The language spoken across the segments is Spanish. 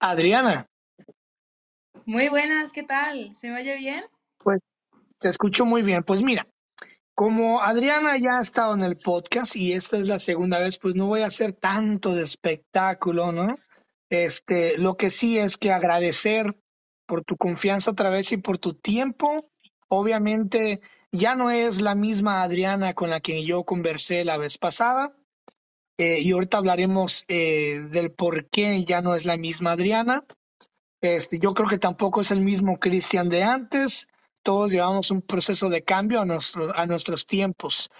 Adriana. Muy buenas, ¿qué tal? ¿Se me oye bien? Pues te escucho muy bien. Pues mira, como Adriana ya ha estado en el podcast y esta es la segunda vez, pues no voy a hacer tanto de espectáculo, ¿no? Este, lo que sí es que agradecer por tu confianza otra vez y por tu tiempo. Obviamente ya no es la misma Adriana con la que yo conversé la vez pasada. Eh, y ahorita hablaremos eh, del por qué ya no es la misma Adriana. Este, yo creo que tampoco es el mismo Cristian de antes. Todos llevamos un proceso de cambio a, nuestro, a nuestros tiempos.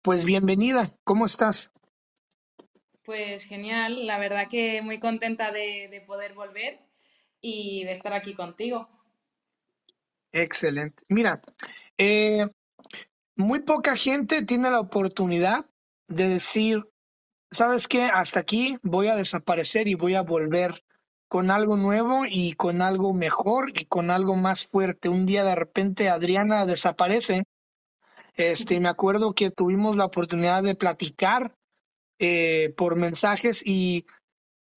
Pues bienvenida, ¿cómo estás? Pues genial, la verdad que muy contenta de, de poder volver y de estar aquí contigo. Excelente. Mira, eh, muy poca gente tiene la oportunidad de decir, ¿sabes qué? Hasta aquí voy a desaparecer y voy a volver con algo nuevo y con algo mejor y con algo más fuerte. Un día de repente Adriana desaparece. Este, me acuerdo que tuvimos la oportunidad de platicar eh, por mensajes y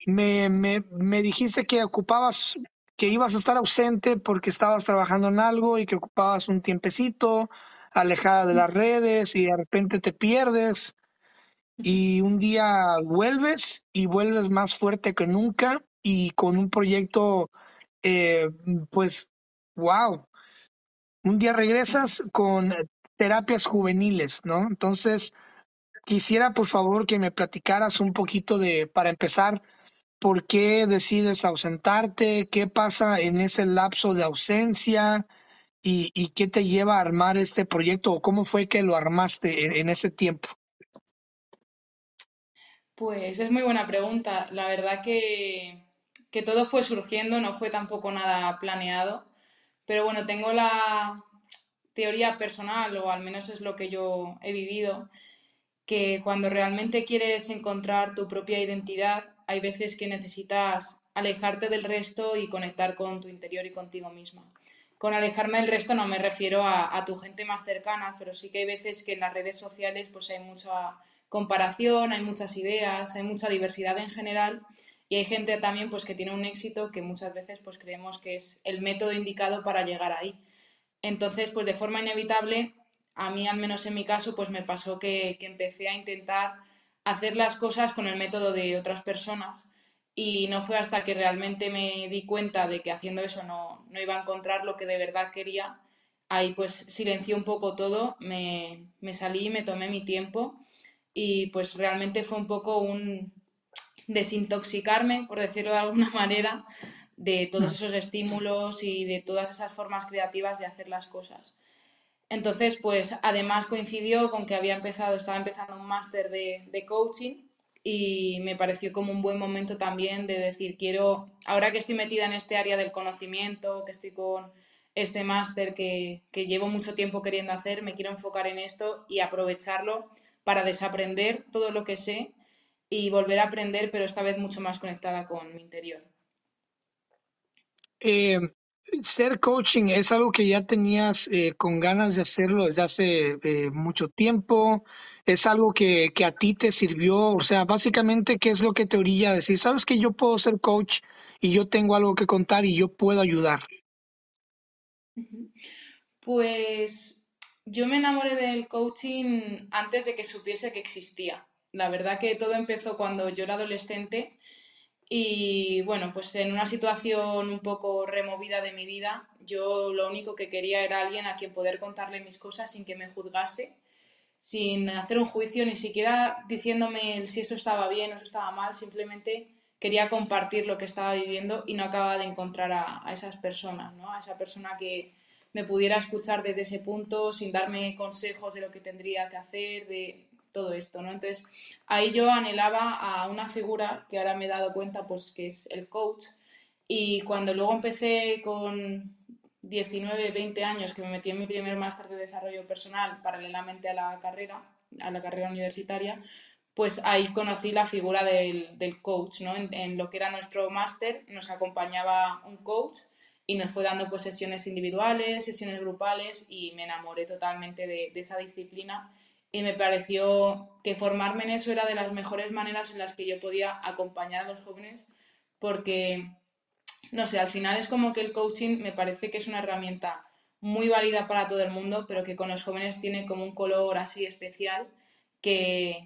me, me, me dijiste que ocupabas, que ibas a estar ausente porque estabas trabajando en algo y que ocupabas un tiempecito alejada de las redes y de repente te pierdes y un día vuelves y vuelves más fuerte que nunca y con un proyecto, eh, pues, wow. Un día regresas con terapias juveniles, ¿no? Entonces, quisiera por favor que me platicaras un poquito de, para empezar, por qué decides ausentarte, qué pasa en ese lapso de ausencia y, y qué te lleva a armar este proyecto o cómo fue que lo armaste en, en ese tiempo. Pues es muy buena pregunta. La verdad que, que todo fue surgiendo, no fue tampoco nada planeado. Pero bueno, tengo la teoría personal, o al menos es lo que yo he vivido, que cuando realmente quieres encontrar tu propia identidad, hay veces que necesitas alejarte del resto y conectar con tu interior y contigo misma. Con alejarme del resto no me refiero a, tu gente más cercana, pero sí que hay veces que en las redes sociales pues hay mucha comparación, hay muchas ideas, hay mucha diversidad en general y hay gente también pues que tiene un éxito que muchas veces pues creemos que es el método indicado para llegar ahí. Entonces, pues de forma inevitable, a mí al menos en mi caso, pues me pasó que, que empecé a intentar hacer las cosas con el método de otras personas y no fue hasta que realmente me di cuenta de que haciendo eso no, no iba a encontrar lo que de verdad quería. Ahí pues silencié un poco todo, me, me salí, me tomé mi tiempo y pues realmente fue un poco un, desintoxicarme, por decirlo de alguna manera, de todos esos estímulos y de todas esas formas creativas de hacer las cosas. Entonces, pues además coincidió con que había empezado, estaba empezando un máster de, de, coaching y me pareció como un buen momento también de decir, quiero, ahora que estoy metida en este área del conocimiento, que estoy con este máster que, que llevo mucho tiempo queriendo hacer, me quiero enfocar en esto y aprovecharlo para desaprender todo lo que sé y volver a aprender, pero esta vez mucho más conectada con mi interior. Eh, ser coaching es algo que ya tenías eh, con ganas de hacerlo desde hace eh, mucho tiempo. Es algo que, que, a ti te sirvió. O sea, básicamente, ¿qué es lo que te orilla a decir? Sabes que yo puedo ser coach y yo tengo algo que contar y yo puedo ayudar. Pues yo me enamoré del coaching antes de que supiese que existía. La verdad que todo empezó cuando yo era adolescente y bueno, pues en una situación un poco removida de mi vida, yo lo único que quería era alguien a quien poder contarle mis cosas sin que me juzgase, sin hacer un juicio, ni siquiera diciéndome si eso estaba bien o eso estaba mal, simplemente quería compartir lo que estaba viviendo y no acababa de encontrar a, a esas personas, ¿no? A esa persona que me pudiera escuchar desde ese punto sin darme consejos de lo que tendría que hacer, de todo esto, ¿no? Entonces, ahí yo anhelaba a una figura que ahora me he dado cuenta, pues, que es el coach. Y cuando luego empecé con 19, 20 años, que me metí en mi primer máster de desarrollo personal paralelamente a la carrera, a la carrera universitaria, pues ahí conocí la figura del, del coach, ¿no? En, en, lo que era nuestro máster nos acompañaba un coach y nos fue dando pues sesiones individuales, sesiones grupales y me enamoré totalmente de, de esa disciplina y me pareció que formarme en eso era de las mejores maneras en las que yo podía acompañar a los jóvenes porque no sé, al final es como que el coaching me parece que es una herramienta muy válida para todo el mundo, pero que con los jóvenes tiene como un color así especial que,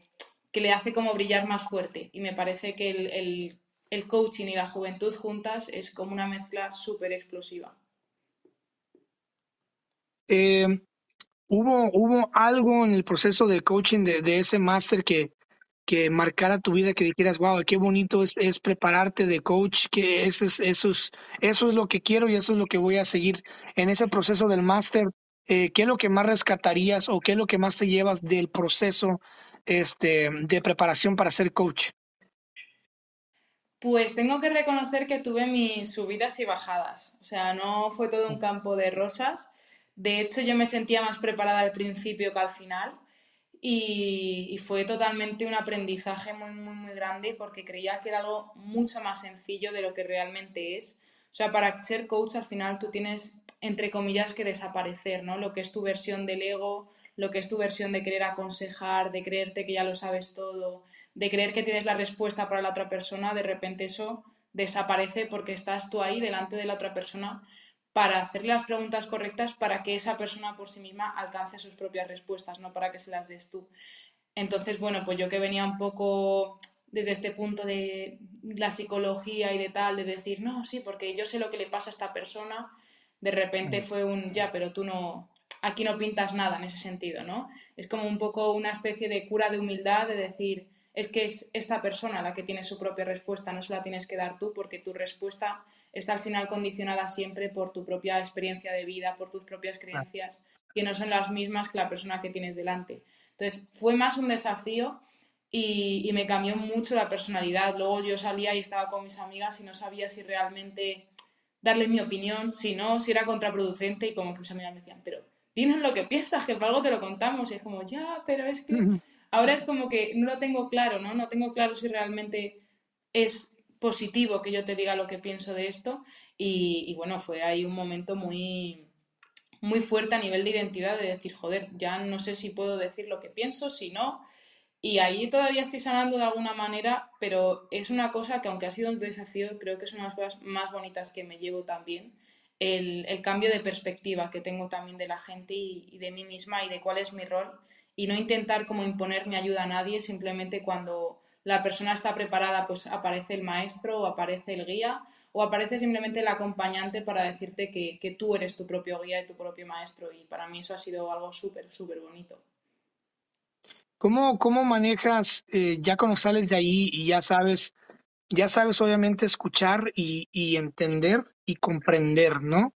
que le hace como brillar más fuerte. Y me parece que el, el, el coaching y la juventud juntas es como una mezcla súper explosiva. Eh, ¿hubo, ¿Hubo algo en el proceso de coaching de, ese máster que, que marcara tu vida, que dijeras, wow, qué bonito es, es prepararte de coach, que eso es, eso, es, eso es lo que quiero y eso es lo que voy a seguir en ese proceso del máster? Eh, ¿Qué es lo que más rescatarías o qué es lo que más te llevas del proceso este, de preparación para ser coach? Pues tengo que reconocer que tuve mis subidas y bajadas. O sea, no fue todo un campo de rosas. De hecho, yo me sentía más preparada al principio que al final. Y, fue totalmente un aprendizaje muy, muy, muy grande porque creía que era algo mucho más sencillo de lo que realmente es. O sea, para ser coach al final tú tienes, entre comillas, que desaparecer, ¿no? Lo que es tu versión del ego, lo que es tu versión de querer aconsejar, de creerte que ya lo sabes todo, de creer que tienes la respuesta para la otra persona, de repente eso desaparece porque estás tú ahí delante de la otra persona para hacerle las preguntas correctas para que esa persona por sí misma alcance sus propias respuestas, no para que se las des tú. Entonces, bueno, pues yo que venía un poco desde este punto de la psicología y de tal, de decir, no, sí, porque yo sé lo que le pasa a esta persona, de repente fue un, ya, pero tú no, aquí no pintas nada en ese sentido, ¿no? Es como un poco una especie de cura de humildad, de decir, es que es esta persona la que tiene su propia respuesta, no se la tienes que dar tú porque tu respuesta está al final condicionada siempre por tu propia experiencia de vida, por tus propias creencias, que no son las mismas que la persona que tienes delante. Entonces, fue más un desafío y, y me cambió mucho la personalidad. Luego yo salía y estaba con mis amigas y no sabía si realmente darles mi opinión, si no, si era contraproducente y como que mis amigas me decían, pero dinos lo que piensas, que por algo te lo contamos. Y es como, ya, pero es que ahora es como que no lo tengo claro, ¿no? No tengo claro si realmente es positivo que yo te diga lo que pienso de esto. Y, y bueno, fue ahí un momento muy, muy fuerte a nivel de identidad de decir, joder, ya no sé si puedo decir lo que pienso, si no. Y ahí todavía estoy sanando de alguna manera, pero es una cosa que aunque ha sido un desafío, creo que es una de las cosas más bonitas que me llevo también. El, el cambio de perspectiva que tengo también de la gente y, y de mí misma y de cuál es mi rol y no intentar como imponer mi ayuda a nadie, simplemente cuando la persona está preparada, pues aparece el maestro o aparece el guía o aparece simplemente el acompañante para decirte que, que tú eres tu propio guía y tu propio maestro. Y para mí eso ha sido algo súper, súper bonito. ¿Cómo, cómo manejas, eh, ya cuando sales de ahí y ya sabes, ya sabes obviamente escuchar y, y entender y comprender, ¿no?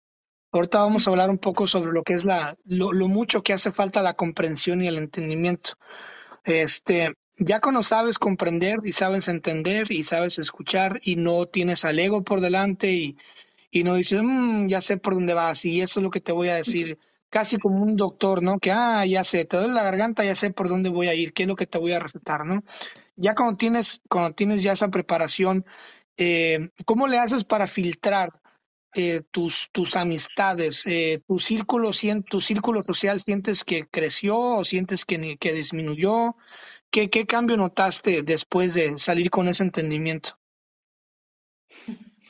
Ahorita vamos a hablar un poco sobre lo que es la, lo, lo mucho que hace falta la comprensión y el entendimiento. Este, ya cuando sabes comprender y sabes entender y sabes escuchar y no tienes al ego por delante y, y no dices, "Mm, ya sé por dónde vas y eso es lo que te voy a decir, casi como un doctor, ¿no? Que, ah, ya sé, te duele la garganta, ya sé por dónde voy a ir, qué es lo que te voy a recetar, ¿no? Ya cuando tienes, cuando tienes ya esa preparación, eh, ¿cómo le haces para filtrar eh, tus, tus amistades? Eh, ¿tu círculo, tu círculo social sientes que creció o sientes que, que disminuyó? ¿Qué, qué cambio notaste después de salir con ese entendimiento?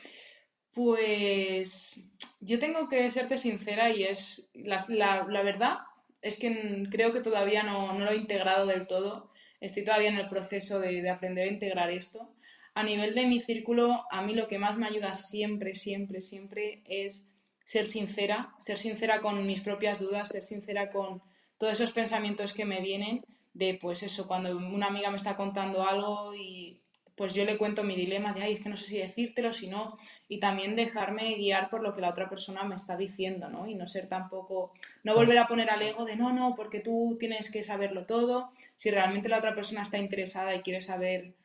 Pues yo tengo que serte sincera y es la, la- la verdad es que creo que todavía no, no lo he integrado del todo. Estoy todavía en el proceso de, de aprender a integrar esto. A nivel de mi círculo, a mí lo que más me ayuda siempre, siempre, siempre es ser sincera, ser sincera con mis propias dudas, ser sincera con todos esos pensamientos que me vienen de, pues eso, cuando una amiga me está contando algo y pues yo le cuento mi dilema de, ay, es que no sé si decírtelo, si no, y también dejarme guiar por lo que la otra persona me está diciendo, ¿no? Y no ser tampoco, no volver a poner al ego de, no, no, porque tú tienes que saberlo todo, si realmente la otra persona está interesada y quiere saber,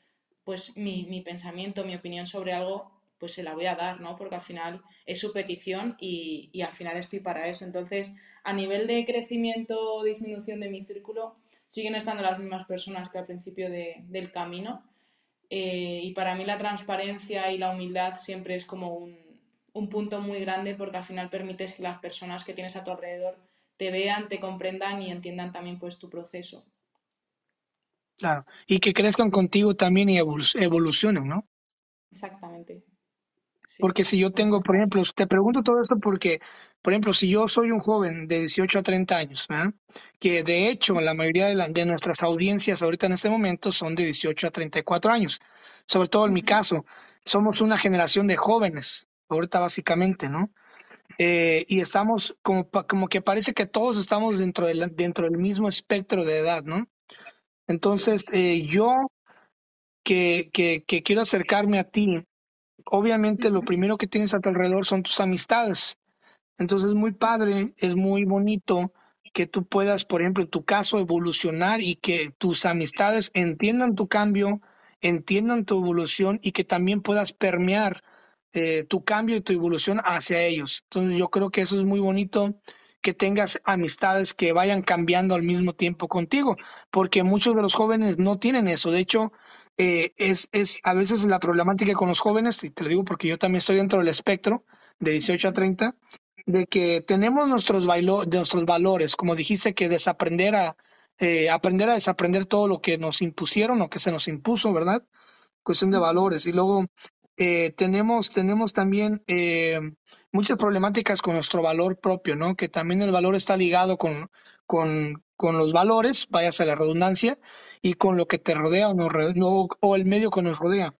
pues, mi, mi pensamiento, mi opinión sobre algo, pues se la voy a dar, ¿no? Porque al final es su petición y, al final estoy para eso. Entonces, a nivel de crecimiento o disminución de mi círculo, siguen estando las mismas personas que al principio de, del camino, eh, y para mí la transparencia y la humildad siempre es como un, un punto muy grande porque al final permites que las personas que tienes a tu alrededor te vean, te comprendan y entiendan también pues tu proceso. Claro. Y que crezcan contigo también y evolu- evolucionen, ¿no? Exactamente. Porque si yo tengo, por ejemplo, te pregunto todo esto porque, por ejemplo, si yo soy un joven de 18 a 30 años, que de hecho la mayoría de, de, nuestras audiencias ahorita en este momento son de 18 a 34 años, sobre todo en mi caso, somos una generación de jóvenes, ahorita básicamente, ¿no? Eh, y estamos como, como que parece que todos estamos dentro del, dentro del mismo espectro de edad, ¿no? Entonces, eh, yo que, que, que quiero acercarme a ti, obviamente lo primero que tienes a tu alrededor son tus amistades. Entonces es muy padre, es muy bonito que tú puedas, por ejemplo, en tu caso, evolucionar y que tus amistades entiendan tu cambio, entiendan tu evolución y que también puedas permear eh, tu cambio y tu evolución hacia ellos. Entonces yo creo que eso es muy bonito que tengas amistades que vayan cambiando al mismo tiempo contigo, porque muchos de los jóvenes no tienen eso. De hecho, eh, es, es a veces la problemática con los jóvenes, y te lo digo porque yo también estoy dentro del espectro de 18 a 30, de que tenemos nuestros, de nuestros valores, como dijiste, que desaprender a, eh, aprender a desaprender todo lo que nos impusieron o que se nos impuso, ¿verdad? Cuestión de valores. Y luego eh, tenemos, tenemos también muchas problemáticas con nuestro valor propio, ¿no? Que también el valor está ligado con, con, con los valores, váyase a la redundancia, y con lo que te rodea o, no, o el medio que nos rodea.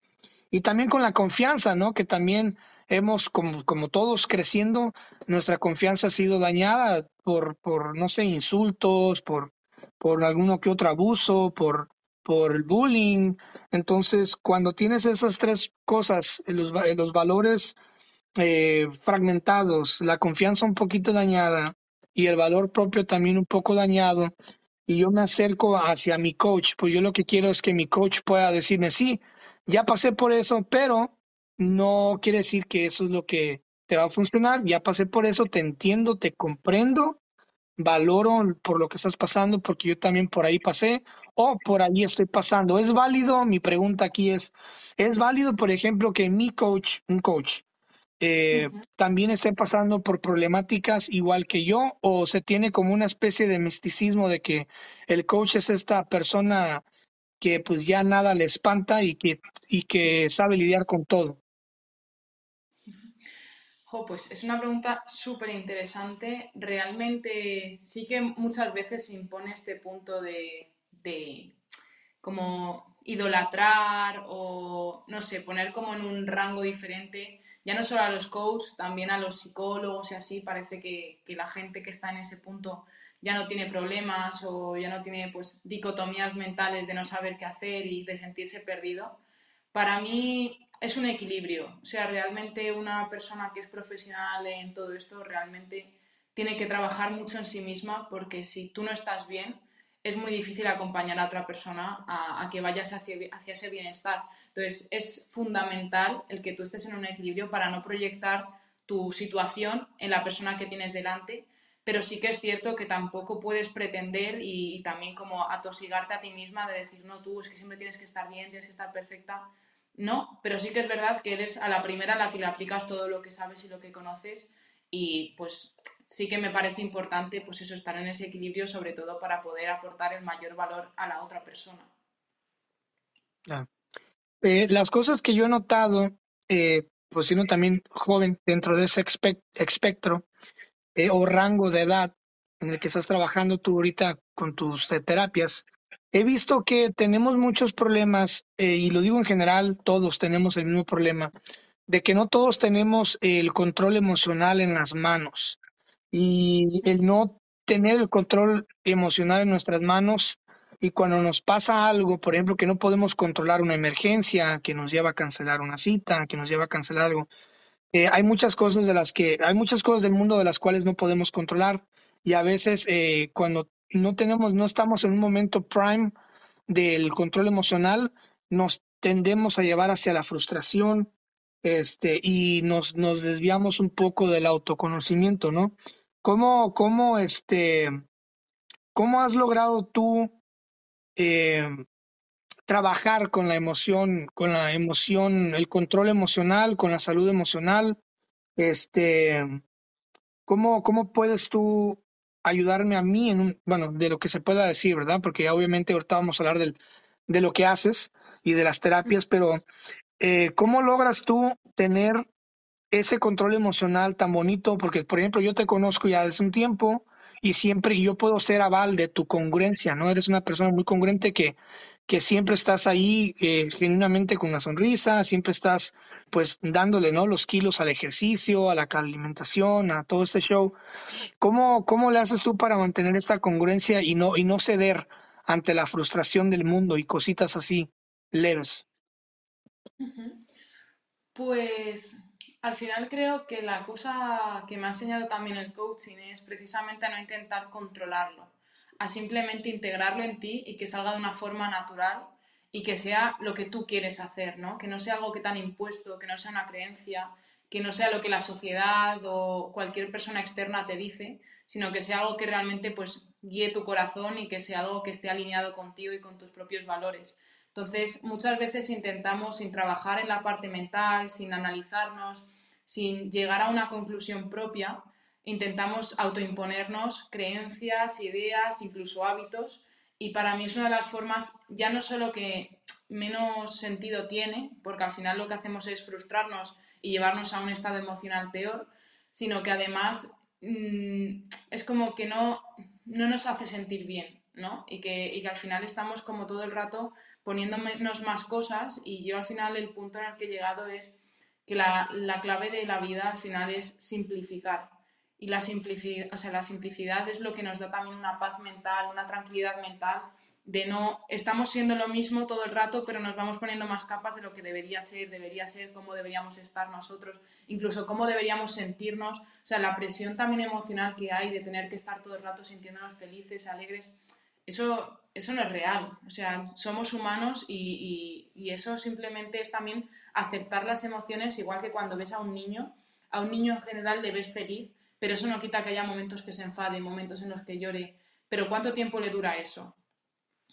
Y también con la confianza, ¿no? Que también hemos, como, como todos creciendo, nuestra confianza ha sido dañada por, por no sé, insultos, por, por alguno que otro abuso, por, por el bullying. Entonces, cuando tienes esas tres cosas, los, los valores eh, fragmentados, la confianza un poquito dañada y el valor propio también un poco dañado, y yo me acerco hacia mi coach, pues yo lo que quiero es que mi coach pueda decirme, sí, ya pasé por eso, pero no quiere decir que eso es lo que te va a funcionar, ya pasé por eso, te entiendo, te comprendo, valoro por lo que estás pasando, porque yo también por ahí pasé o por ahí estoy pasando. ¿Es válido? Mi pregunta aquí es, ¿es válido, por ejemplo, que mi coach, un coach, eh, también estén pasando por problemáticas igual que yo o se tiene como una especie de misticismo de que el coach es esta persona que pues ya nada le espanta y que, y que sabe lidiar con todo? pues es una pregunta súper interesante. Realmente sí que muchas veces se impone este punto de, de como idolatrar o, no sé, poner como en un rango diferente ya no solo a los coaches, también a los psicólogos y así, parece que, la gente que está en ese punto ya no tiene problemas o ya no tiene pues dicotomías mentales de no saber qué hacer y de sentirse perdido. Para mí es un equilibrio, o sea, realmente una persona que es profesional en todo esto realmente tiene que trabajar mucho en sí misma porque si tú no estás bien, es muy difícil acompañar a otra persona a, que vayas hacia, ese bienestar. Entonces, es fundamental el que tú estés en un equilibrio para no proyectar tu situación en la persona que tienes delante, pero sí que es cierto que tampoco puedes pretender y, también como atosigarte a ti misma de decir, no, tú es que siempre tienes que estar bien, tienes que estar perfecta. No, pero sí que es verdad que eres a la primera a la que le aplicas todo lo que sabes y lo que conoces y pues sí que me parece importante pues eso, estar en ese equilibrio, sobre todo para poder aportar el mayor valor a la otra persona. Eh, las cosas que yo he notado, eh, pues siendo también joven dentro de ese espectro eh, o rango de edad en el que estás trabajando tú ahorita con tus terapias, he visto que tenemos muchos problemas, y lo digo en general, todos tenemos el mismo problema, de que no todos tenemos el control emocional en las manos y el no tener el control emocional en nuestras manos y cuando nos pasa algo, por ejemplo, que no podemos controlar una emergencia, que nos lleva a cancelar una cita, que nos lleva a cancelar algo, eh, hay muchas cosas de las que, hay muchas cosas del mundo de las cuales no podemos controlar y a veces eh, cuando no tenemos, no estamos en un momento prime del control emocional, nos tendemos a llevar hacia la frustración, este, y nos, nos desviamos un poco del autoconocimiento, ¿no? ¿Cómo, cómo, este, cómo has logrado tú eh, trabajar con la emoción, con la emoción, el control emocional, con la salud emocional? Este, ¿cómo, cómo puedes tú ayudarme a mí en un, bueno, de lo que se pueda decir, ¿verdad? Porque obviamente ahorita vamos a hablar del, de lo que haces y de las terapias, pero eh, ¿cómo logras tú tener ese control emocional tan bonito, porque por ejemplo yo te conozco ya desde un tiempo y siempre yo puedo ser aval de tu congruencia, ¿no? Eres una persona muy congruente que, que siempre estás ahí eh, genuinamente con una sonrisa, siempre estás pues dándole, ¿no? Los kilos al ejercicio, a la alimentación, a todo este show. ¿Cómo, cómo le haces tú para mantener esta congruencia y no, y no ceder ante la frustración del mundo y cositas así leves? Pues al final creo que la cosa que me ha enseñado también el coaching es precisamente no intentar controlarlo, a simplemente integrarlo en ti y que salga de una forma natural y que sea lo que tú quieres hacer, ¿no? Que no sea algo que te impuesto, que no sea una creencia, que no sea lo que la sociedad o cualquier persona externa te dice, sino que sea algo que realmente pues guíe tu corazón y que sea algo que esté alineado contigo y con tus propios valores. Entonces, muchas veces intentamos, sin trabajar en la parte mental, sin analizarnos, sin llegar a una conclusión propia, intentamos autoimponernos creencias, ideas, incluso hábitos. Y para mí es una de las formas, ya no solo que menos sentido tiene, porque al final lo que hacemos es frustrarnos y llevarnos a un estado emocional peor, sino que además mm, es como que no, no nos hace sentir bien, ¿no? Y que, y que al final estamos como todo el rato poniéndonos más cosas y yo al final el punto en el que he llegado es que la, la clave de la vida al final es simplificar. Y la simplicidad, o sea, la simplicidad es lo que nos da también una paz mental, una tranquilidad mental, de no, estamos siendo lo mismo todo el rato, pero nos vamos poniendo más capas de lo que debería ser, debería ser, cómo deberíamos estar nosotros, incluso cómo deberíamos sentirnos, o sea, la presión también emocional que hay de tener que estar todo el rato sintiéndonos felices, alegres, eso, eso no es real. O sea, somos humanos y, eso simplemente es también aceptar las emociones, igual que cuando ves a un niño. A un niño en general le ves feliz, pero eso no quita que haya momentos que se enfade, momentos en los que llore. Pero ¿cuánto tiempo le dura eso?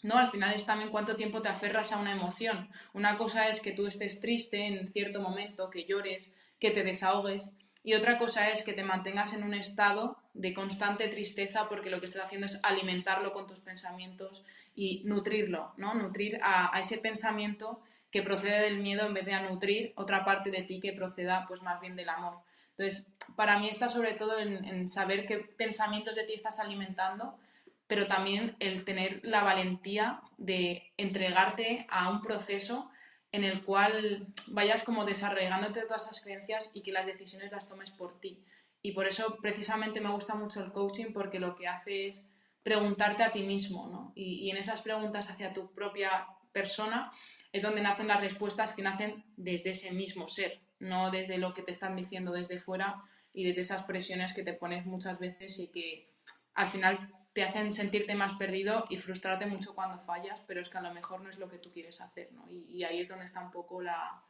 ¿no? Al final es también cuánto tiempo te aferras a una emoción. Una cosa es que tú estés triste en cierto momento, que llores, que te desahogues, y otra cosa es que te mantengas en un estado de constante tristeza porque lo que estás haciendo es alimentarlo con tus pensamientos y nutrirlo, ¿no? Nutrir a, ese pensamiento que procede del miedo en vez de a nutrir otra parte de ti que proceda pues más bien del amor. Entonces, para mí está sobre todo en, en saber qué pensamientos de ti estás alimentando, pero también el tener la valentía de entregarte a un proceso en el cual vayas como desarraigándote de todas esas creencias y que las decisiones las tomes por ti. Y por eso precisamente me gusta mucho el coaching porque lo que hace es preguntarte a ti mismo, ¿no? Y, en esas preguntas hacia tu propia persona es donde nacen las respuestas que nacen desde ese mismo ser, no desde lo que te están diciendo desde fuera y desde esas presiones que te pones muchas veces y que al final te hacen sentirte más perdido y frustrarte mucho cuando fallas, pero es que a lo mejor no es lo que tú quieres hacer, ¿no? Y, ahí es donde está un poco la,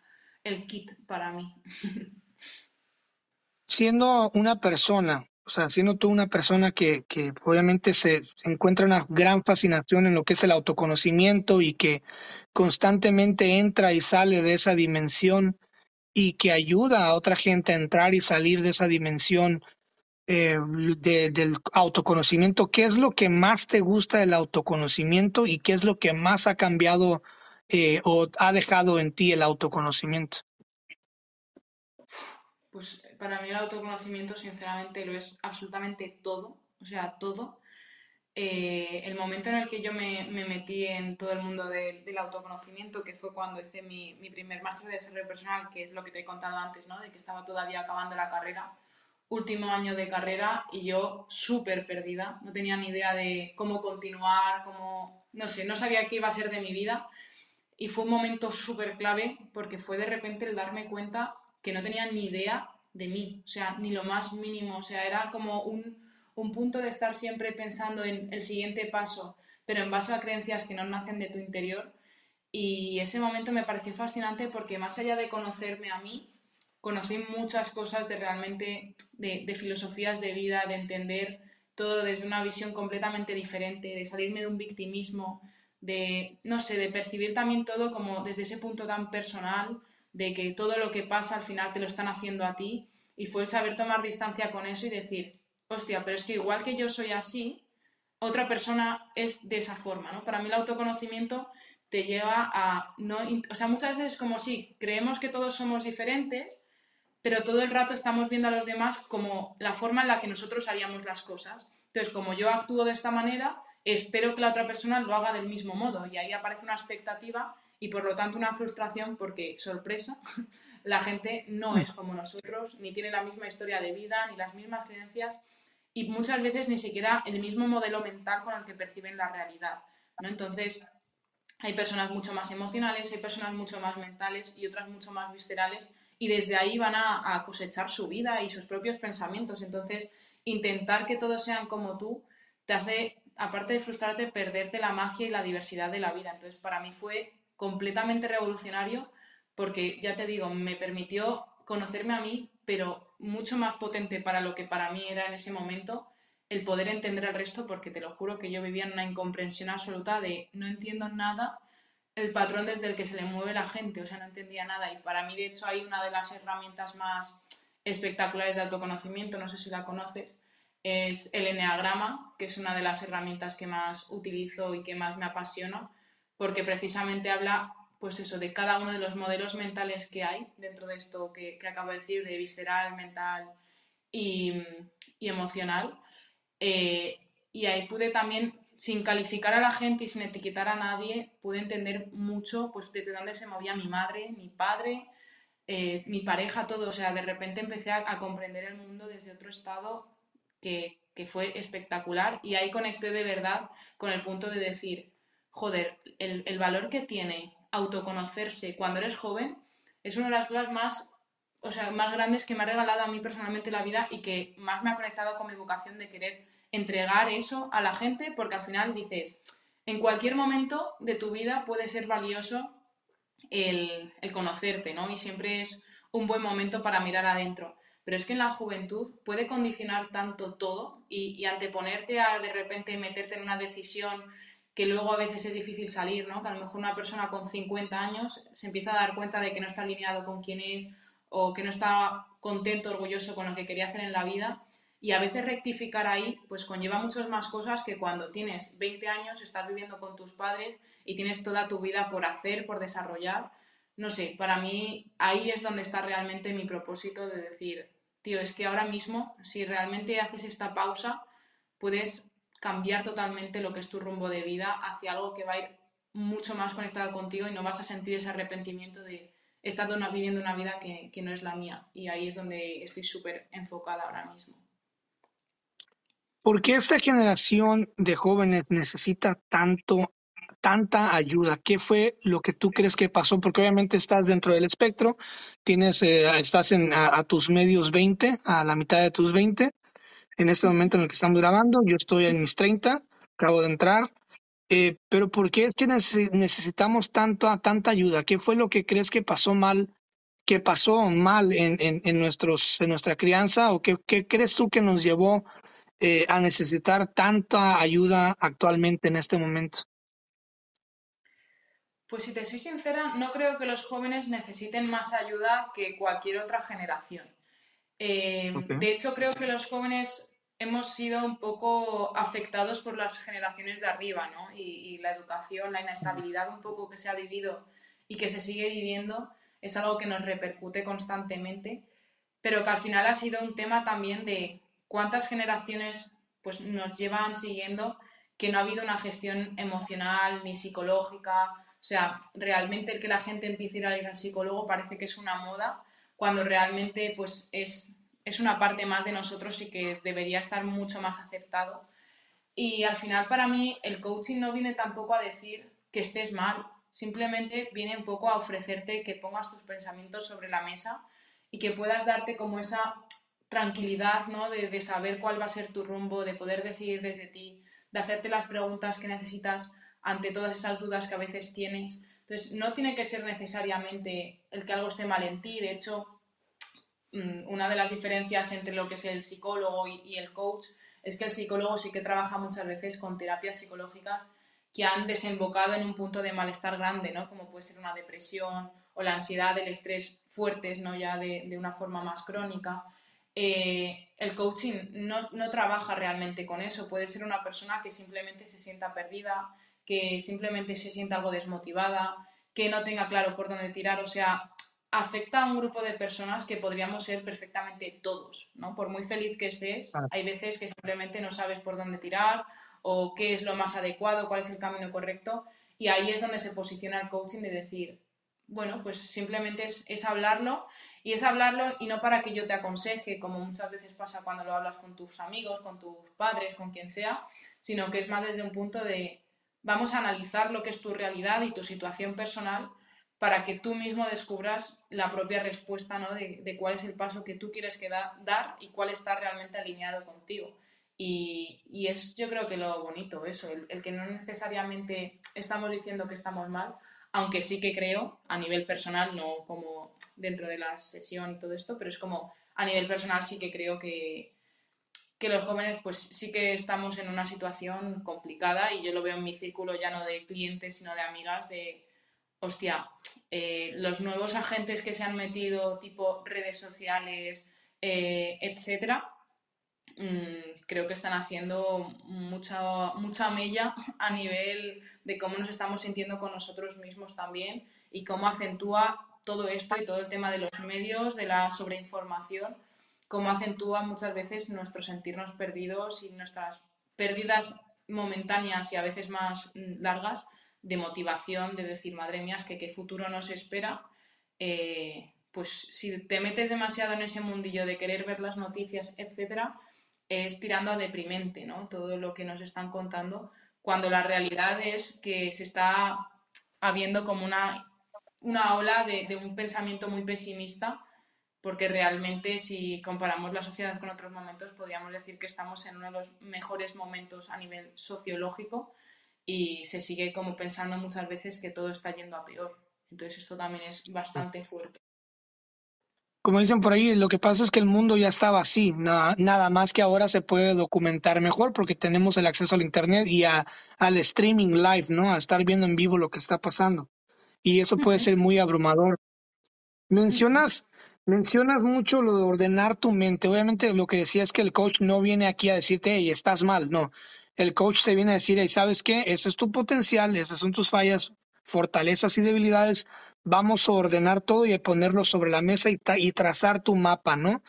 el kit para mí. Siendo una persona, o sea, siendo tú una persona que, obviamente se, encuentra una gran fascinación en lo que es el autoconocimiento y que constantemente entra y sale de esa dimensión y que ayuda a otra gente a entrar y salir de esa dimensión eh, del autoconocimiento, ¿qué es lo que más te gusta del autoconocimiento y qué es lo que más ha cambiado eh, o ha dejado en ti el autoconocimiento? Pues para mí el autoconocimiento, sinceramente, lo es absolutamente todo, o sea, todo. Eh, el momento en el que yo me, metí en todo el mundo del autoconocimiento, que fue cuando hice mi, mi primer máster de desarrollo personal, que es lo que te he contado antes, ¿no? De que estaba todavía acabando la carrera último año de carrera y yo súper perdida, no tenía ni idea de cómo continuar, cómo, no sé, no sabía qué iba a ser de mi vida. Y fue un momento súper clave porque fue de repente el darme cuenta que no tenía ni idea de mí, o sea, ni lo más mínimo, o sea, era como un, un punto de estar siempre pensando en el siguiente paso, pero en base a creencias que no nacen de tu interior. Y ese momento me pareció fascinante porque más allá de conocerme a mí, conocí muchas cosas de realmente, de, filosofías de vida, de entender todo desde una visión completamente diferente, de salirme de un victimismo, de, no sé, de percibir también todo como desde ese punto tan personal, de que todo lo que pasa al final te lo están haciendo a ti, y fue el saber tomar distancia con eso y decir, hostia, pero es que igual que yo soy así, otra persona es de esa forma, ¿no? Para mí el autoconocimiento te lleva a no, o sea, muchas veces como si creemos que todos somos diferentes, pero todo el rato estamos viendo a los demás como la forma en la que nosotros haríamos las cosas. Entonces, como yo actúo de esta manera, espero que la otra persona lo haga del mismo modo y ahí aparece una expectativa y por lo tanto una frustración porque, sorpresa, la gente no es como nosotros, ni tiene la misma historia de vida, ni las mismas creencias y muchas veces ni siquiera el mismo modelo mental con el que perciben la realidad. ¿no? Entonces, hay personas mucho más emocionales, hay personas mucho más mentales y otras mucho más viscerales y desde ahí van a, cosechar su vida y sus propios pensamientos. Entonces, intentar que todos sean como tú te hace, aparte de frustrarte, perderte la magia y la diversidad de la vida. Entonces, para mí fue completamente revolucionario porque, ya te digo, me permitió conocerme a mí, pero mucho más potente para lo que para mí era en ese momento el poder entender al resto, porque te lo juro que yo vivía en una incomprensión absoluta de no entiendo nada el patrón desde el que se le mueve la gente, o sea, no entendía nada. Y para mí, de hecho, hay una de las herramientas más espectaculares de autoconocimiento, no sé si la conoces, es el Enneagrama, que es una de las herramientas que más utilizo y que más me apasiona, porque precisamente habla, pues eso, de cada uno de los modelos mentales que hay dentro de esto que, acabo de decir, de visceral, mental y, emocional. Eh, y ahí pude también sin calificar a la gente y sin etiquetar a nadie, pude entender mucho pues desde dónde se movía mi madre, mi padre, eh, mi pareja, todo. O sea, de repente empecé a, comprender el mundo desde otro estado que, fue espectacular y ahí conecté de verdad con el punto de decir, joder, el, el valor que tiene autoconocerse cuando eres joven es una de las cosas más o sea, más grandes que me ha regalado a mí personalmente la vida y que más me ha conectado con mi vocación de querer entregar eso a la gente porque al final dices, en cualquier momento de tu vida puede ser valioso el, conocerte, ¿no? Y siempre es un buen momento para mirar adentro. Pero es que en la juventud puede condicionar tanto todo y, anteponerte a de repente meterte en una decisión que luego a veces es difícil salir, ¿no? Que a lo mejor una persona con 50 años se empieza a dar cuenta de que no está alineado con quién es o que no está contento, orgulloso con lo que quería hacer en la vida y a veces rectificar ahí pues conlleva muchas más cosas que cuando tienes 20 años, estás viviendo con tus padres y tienes toda tu vida por hacer, por desarrollar. No sé, para mí ahí es donde está realmente mi propósito de decir, tío, es que ahora mismo, si realmente haces esta pausa, puedes cambiar totalmente lo que es tu rumbo de vida hacia algo que va a ir mucho más conectado contigo y no vas a sentir ese arrepentimiento de he estado viviendo una vida que, que no es la mía. Y ahí es donde estoy súper enfocada ahora mismo. ¿Por qué esta generación de jóvenes necesita tanto, tanta ayuda? ¿Qué fue lo que tú crees que pasó? Porque obviamente estás dentro del espectro, tienes, eh, estás en, a, tus medios 20, a la mitad de tus 20, en este momento en el que estamos grabando, yo estoy en mis 30, acabo de entrar, eh, pero ¿por qué es que necesitamos tanto, tanta ayuda? ¿Qué fue lo que crees que pasó mal, que pasó mal en, en, nuestros, en nuestra crianza? ¿O qué, qué crees tú que nos llevó eh, a necesitar tanta ayuda actualmente en este momento? Pues si te soy sincera, no creo que los jóvenes necesiten más ayuda que cualquier otra generación. Eh, de hecho, creo que los jóvenes hemos sido un poco afectados por las generaciones de arriba, ¿no? Y, y, la educación, la inestabilidad un poco que se ha vivido y que se sigue viviendo es algo que nos repercute constantemente, pero que al final ha sido un tema también de cuántas generaciones pues, nos llevan siguiendo que no ha habido una gestión emocional ni psicológica. O sea, realmente el que la gente empiece a ir al psicólogo parece que es una moda, cuando realmente pues, es, es una parte más de nosotros y que debería estar mucho más aceptado. Y al final para mí el coaching no viene tampoco a decir que estés mal, simplemente viene un poco a ofrecerte que pongas tus pensamientos sobre la mesa y que puedas darte como esa tranquilidad, ¿no? De, saber cuál va a ser tu rumbo, de poder decidir desde ti, de hacerte las preguntas que necesitas ante todas esas dudas que a veces tienes. Entonces, no tiene que ser necesariamente el que algo esté mal en ti. De hecho, mm, una de las diferencias entre lo que es el psicólogo y, el coach es que el psicólogo sí que trabaja muchas veces con terapias psicológicas que han desembocado en un punto de malestar grande, ¿no? Como puede ser una depresión o la ansiedad, el estrés fuertes, ¿no? Ya de, de una forma más crónica. Eh, el coaching no, trabaja realmente con eso. Puede ser una persona que simplemente se sienta perdida, que simplemente se sienta algo desmotivada, que no tenga claro por dónde tirar. O sea, afecta a un grupo de personas que podríamos ser perfectamente todos, ¿no? Por muy feliz que estés, hay veces que simplemente no sabes por dónde tirar o qué es lo más adecuado, cuál es el camino correcto, y ahí es donde se posiciona el coaching de decir, bueno, pues simplemente es, es hablarlo y es hablarlo y no para que yo te aconseje, como muchas veces pasa cuando lo hablas con tus amigos, con tus padres, con quien sea, sino que es más desde un punto de vamos a analizar lo que es tu realidad y tu situación personal para que tú mismo descubras la propia respuesta ¿no? de, cuál es el paso que tú quieres que dar y cuál está realmente alineado contigo. Y, es yo creo que lo bonito, eso, el, que no necesariamente estamos diciendo que estamos mal, aunque sí que creo a nivel personal, no como dentro de la sesión y todo esto, pero es como a nivel personal sí que creo que, que los jóvenes pues sí que estamos en una situación complicada y yo lo veo en mi círculo ya no de clientes sino de amigas de hostia eh, los nuevos agentes que se han metido tipo redes sociales eh, etcétera mm, creo que están haciendo mucha mucha mella a nivel de cómo nos estamos sintiendo con nosotros mismos también y cómo acentúa todo esto y todo el tema de los medios de la sobreinformación cómo acentúa muchas veces nuestro sentirnos perdidos y nuestras pérdidas momentáneas y a veces más mm, largas de motivación, de decir, madre mía, es que qué futuro nos espera. Eh, pues si te metes demasiado en ese mundillo de querer ver las noticias, etcétera, es tirando a deprimente, ¿no? Todo lo que nos están contando, cuando la realidad es que se está habiendo como una, una ola de, de un pensamiento muy pesimista porque realmente si comparamos la sociedad con otros momentos, podríamos decir que estamos en uno de los mejores momentos a nivel sociológico y se sigue como pensando muchas veces que todo está yendo a peor. Entonces esto también es bastante fuerte. Como dicen por ahí, lo que pasa es que el mundo ya estaba así, nada, nada más que ahora se puede documentar mejor porque tenemos el acceso al Internet y a, al streaming live, ¿no? A estar viendo en vivo lo que está pasando. Y eso puede ser muy abrumador. Mencionas Mencionas mucho lo de ordenar tu mente. Obviamente lo que decía es que el coach no viene aquí a decirte, hey, estás mal. No, el coach te viene a decir, hey, ¿sabes qué? Ese es tu potencial, esas son tus fallas, fortalezas y debilidades. Vamos a ordenar todo y a ponerlo sobre la mesa y, y trazar tu mapa, ¿no?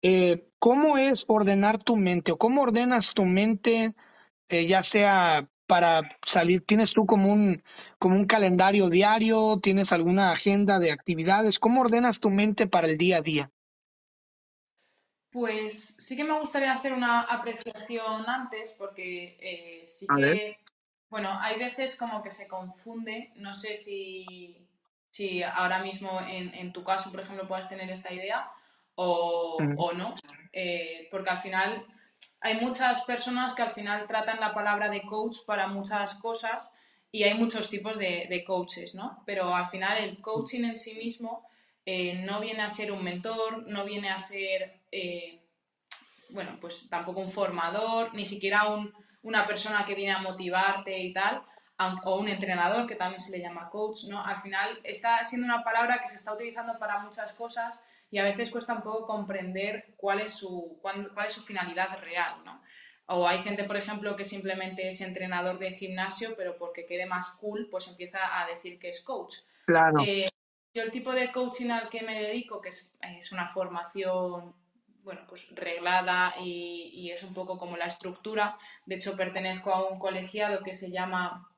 Eh, ¿Cómo es ordenar tu mente o cómo ordenas tu mente, eh, ya sea para salir? ¿Tienes tú como un, como un calendario diario? ¿Tienes alguna agenda de actividades? ¿Cómo ordenas tu mente para el día a día? Pues sí que me gustaría hacer una apreciación antes, porque eh, sí que, bueno, hay veces como que se confunde, no sé si, si ahora mismo en, tu caso, por ejemplo, puedas tener esta idea o, no, eh, porque al final hay muchas personas que al final tratan la palabra de coach para muchas cosas y hay muchos tipos de, coaches, ¿no? Pero al final el coaching en sí mismo eh, no viene a ser un mentor, no viene a ser, eh, bueno, pues tampoco un formador, ni siquiera una persona que viene a motivarte y tal, o un entrenador que también se le llama coach, ¿no? Al final está siendo una palabra que se está utilizando para muchas cosas y a veces cuesta un poco comprender cuál es su, cuál, es su finalidad real, ¿no? O hay gente, por ejemplo, que simplemente es entrenador de gimnasio, pero porque quede más cool, pues empieza a decir que es coach. Claro. Eh, yo el tipo de coaching al que me dedico, que es, es una formación bueno, pues reglada y, y, es un poco como la estructura. De hecho, pertenezco a un colegiado que se llama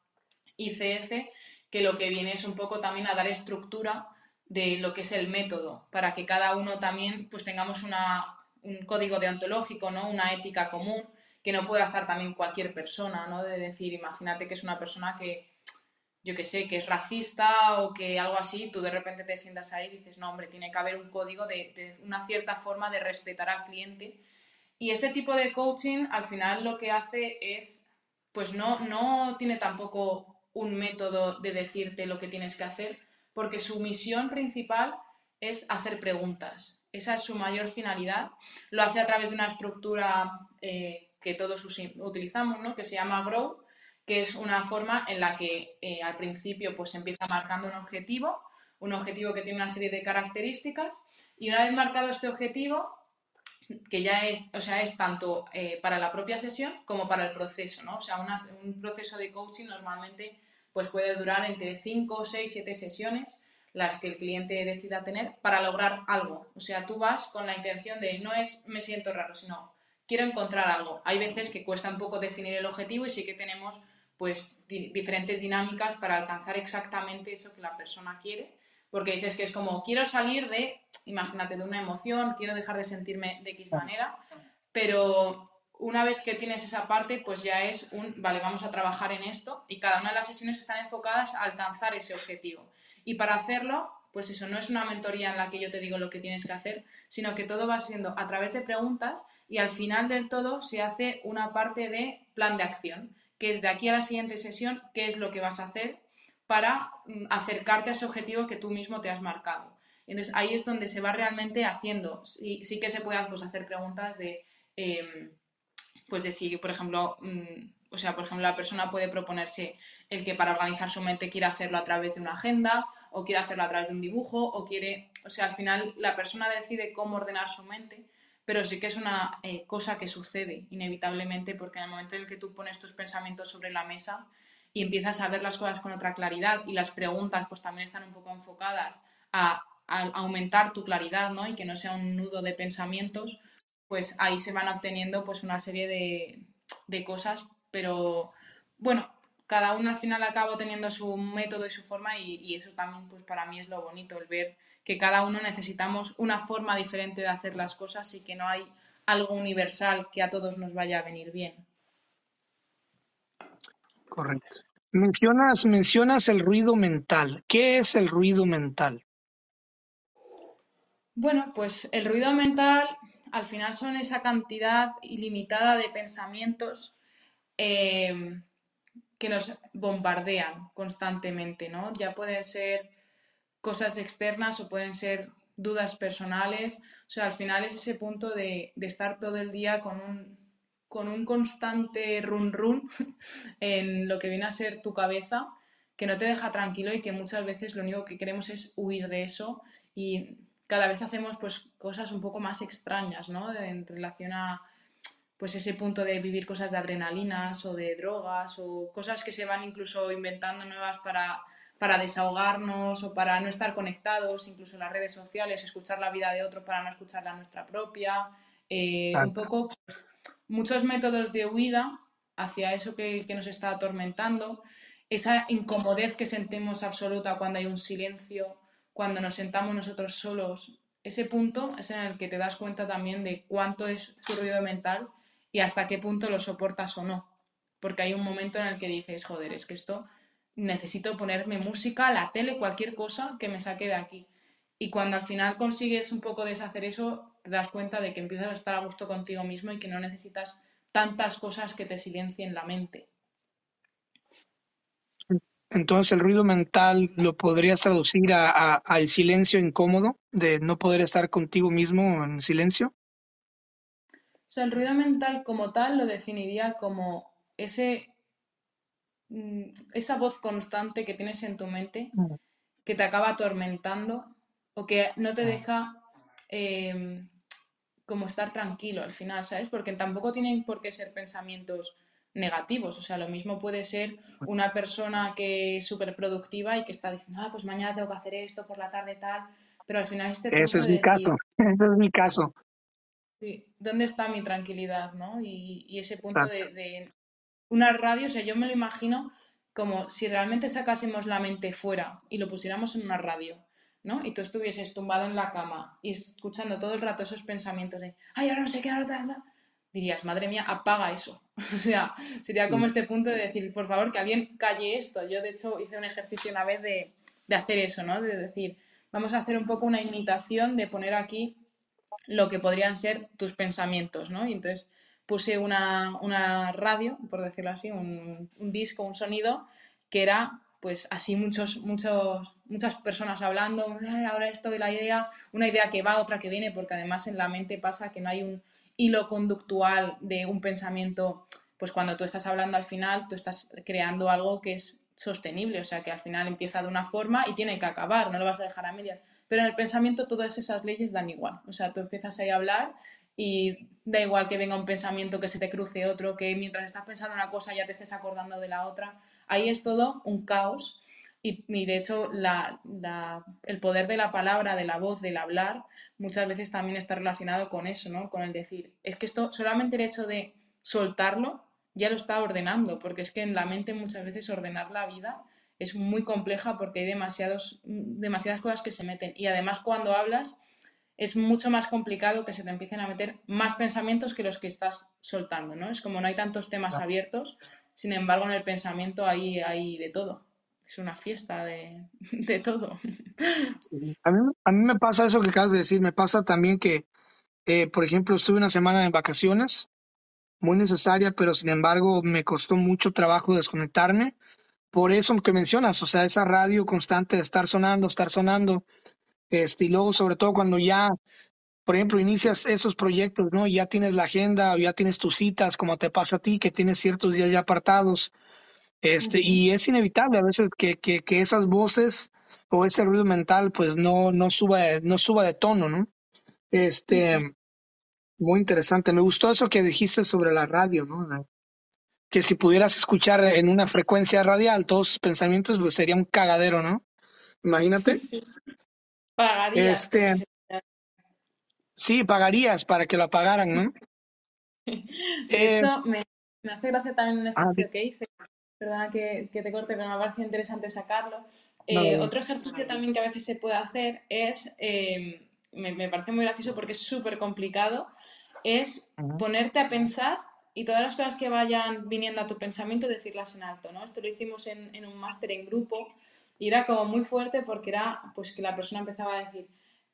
ICF, que lo que viene es un poco también a dar estructura de lo que es el método, para que cada uno también pues tengamos una, un código deontológico, ¿no? una ética común, que no pueda estar también cualquier persona, ¿no? De decir, imagínate que es una persona que, yo que sé, que es racista o que algo así, tú de repente te sientas ahí y dices, no, hombre, tiene que haber un código de, de una cierta forma de respetar al cliente. Y este tipo de coaching al final lo que hace es, pues no, no tiene tampoco un método de decirte lo que tienes que hacer, porque su misión principal es hacer preguntas. Esa es su mayor finalidad. Lo hace a través de una estructura eh, que todos utilizamos, ¿no? que se llama Grow, que es una forma en la que eh, al principio pues, empieza marcando un objetivo, un objetivo que tiene una serie de características, y una vez marcado este objetivo, que ya es, o sea, es tanto eh, para la propia sesión como para el proceso, ¿no? O sea, un proceso de coaching normalmente pues puede durar entre 5, 6, 7 sesiones. las que el cliente decida tener para lograr algo. O sea, tú vas con la intención de no es me siento raro, sino quiero encontrar algo. Hay veces que cuesta un poco definir el objetivo y sí que tenemos pues diferentes dinámicas para alcanzar exactamente eso que la persona quiere. Porque dices que es como, quiero salir de, imagínate, de una emoción, quiero dejar de sentirme de X manera, pero una vez que tienes esa parte, pues ya es un, vale, vamos a trabajar en esto y cada una de las sesiones están enfocadas a alcanzar ese objetivo. Y para hacerlo, pues eso, no es una mentoría en la que yo te digo lo que tienes que hacer, sino que todo va siendo a través de preguntas y al final del todo se hace una parte de plan de acción, que es de aquí a la siguiente sesión, qué es lo que vas a hacer para mm, acercarte a ese objetivo que tú mismo te has marcado. Entonces ahí es donde se va realmente haciendo. Sí, sí que se puede pues, hacer preguntas de... Em, pues de si, por ejemplo, mm, o sea, por ejemplo, la persona puede proponerse el que para organizar su mente quiera hacerlo a través de una agenda o quiere hacerlo a través de un dibujo o quiere, o sea, al final la persona decide cómo ordenar su mente, pero sí que es una eh, cosa que sucede inevitablemente porque en el momento en el que tú pones tus pensamientos sobre la mesa y empiezas a ver las cosas con otra claridad y las preguntas pues también están un poco enfocadas a, aumentar tu claridad, ¿no? Y que no sea un nudo de pensamientos, pues ahí se van obteniendo pues una serie de, cosas, pero bueno, cada uno al final acaba teniendo su método y su forma y, eso también pues para mí es lo bonito, el ver que cada uno necesitamos una forma diferente de hacer las cosas y que no hay algo universal que a todos nos vaya a venir bien. Correcto. Mencionas, mencionas el ruido mental. ¿Qué es el ruido mental? Bueno, pues el ruido mental al final son esa cantidad ilimitada de pensamientos eh, que nos bombardean constantemente, ¿no? Ya pueden ser cosas externas o pueden ser dudas personales. O sea, al final es ese punto de, estar todo el día con un, con un constante run run en lo que viene a ser tu cabeza, que no te deja tranquilo y que muchas veces lo único que queremos es huir de eso y cada vez hacemos pues cosas un poco más extrañas, ¿no? En relación a pues ese punto de vivir cosas de adrenalinas o de drogas o cosas que se van incluso inventando nuevas para, para desahogarnos o para no estar conectados, incluso en las redes sociales, escuchar la vida de otro para no escuchar la nuestra propia. Eh, un poco pues, muchos métodos de huida hacia eso que, nos está atormentando, esa incomodez que sentimos absoluta cuando hay un silencio, cuando nos sentamos nosotros solos, ese punto es en el que te das cuenta también de cuánto es tu ruido mental y hasta qué punto lo soportas o no. Porque hay un momento en el que dices, joder, es que esto necesito ponerme música, la tele, cualquier cosa que me saque de aquí. Y cuando al final consigues un poco deshacer eso, te das cuenta de que empiezas a estar a gusto contigo mismo y que no necesitas tantas cosas que te silencien la mente. Entonces el ruido mental lo podrías traducir a, al silencio incómodo de no poder estar contigo mismo en silencio. O sea, el ruido mental como tal lo definiría como ese, mm, esa voz constante que tienes en tu mente mm. que te acaba atormentando o que no te ah. deja em, como estar tranquilo al final, ¿sabes? Porque tampoco tienen por qué ser pensamientos negativos. O sea, lo mismo puede ser una persona que es súper productiva y que está diciendo, ah, pues mañana tengo que hacer esto, por la tarde tal, pero al final este... Ese es mi caso, ese es mi caso. Sí, ¿dónde está mi tranquilidad, no? Y, ese punto de, una radio, o sea, yo me lo imagino como si realmente sacásemos la mente fuera y lo pusiéramos en una radio, ¿no? Y tú estuvieses tumbado en la cama y escuchando todo el rato esos pensamientos de, ay, ahora no sé qué, ahora tal, dirías, madre mía, apaga eso. o sea, sería como mm. este punto de decir, por favor, que alguien calle esto. Yo, de hecho, hice un ejercicio una vez de, hacer eso, ¿no? De decir, vamos a hacer un poco una imitación de poner aquí lo que podrían ser tus pensamientos, ¿no? Y entonces puse una, radio, por decirlo así, un, un, disco, un sonido, que era pues así muchos, muchos, muchas personas hablando, ahora esto y la idea, una idea que va, otra que viene, porque además en la mente pasa que no hay un, hilo conductual de un pensamiento, pues cuando tú estás hablando al final, tú estás creando algo que es sostenible, o sea, que al final empieza de una forma y tiene que acabar, no lo vas a dejar a medias. Pero en el pensamiento todas esas leyes dan igual, o sea, tú empiezas ahí a hablar y da igual que venga un pensamiento, que se te cruce otro, que mientras estás pensando una cosa ya te estés acordando de la otra. Ahí es todo un caos, Y, de hecho, el poder de la palabra, de la voz, del hablar, muchas veces también está relacionado con eso, ¿no? Con el decir, es que esto, solamente el hecho de soltarlo, ya lo está ordenando, porque es que en la mente muchas veces ordenar la vida es muy compleja porque hay demasiados, demasiadas cosas que se meten. Y además cuando hablas es mucho más complicado que se te empiecen a meter más pensamientos que los que estás soltando, ¿no? Es como no hay tantos temas abiertos, sin embargo en el pensamiento hay, hay de todo es una fiesta de, todo. A, mí, a, mí, me pasa eso que acabas de decir, me pasa también que, eh, por ejemplo, estuve una semana en vacaciones, muy necesaria, pero sin embargo me costó mucho trabajo desconectarme. Por eso que mencionas, o sea, esa radio constante de estar sonando, estar sonando, este, y luego sobre todo cuando ya, por ejemplo, inicias esos proyectos, ¿no? Ya tienes la agenda, o ya tienes tus citas, como te pasa a ti, que tienes ciertos días ya apartados, este, y es inevitable a veces que, que, que, esas voces o ese ruido mental pues no, no, suba, no suba de tono, ¿no? Este, muy interesante. Me gustó eso que dijiste sobre la radio, ¿no? Que si pudieras escuchar en una frecuencia radial todos sus pensamientos, pues sería un cagadero, ¿no? Imagínate. Sí, Pagarías. Este, sí, pagarías para que lo apagaran, ¿no? De eh, hecho, me, me, hace gracia también un ah, ejercicio que hice, perdona que, te corte, pero me parece interesante sacarlo. Eh, otro ejercicio también que a veces se puede hacer es, eh, me, parece muy gracioso porque es súper complicado, es ponerte a pensar y todas las cosas que vayan viniendo a tu pensamiento decirlas en alto, ¿no? Esto lo hicimos en, en un máster en grupo y era como muy fuerte porque era pues que la persona empezaba a decir,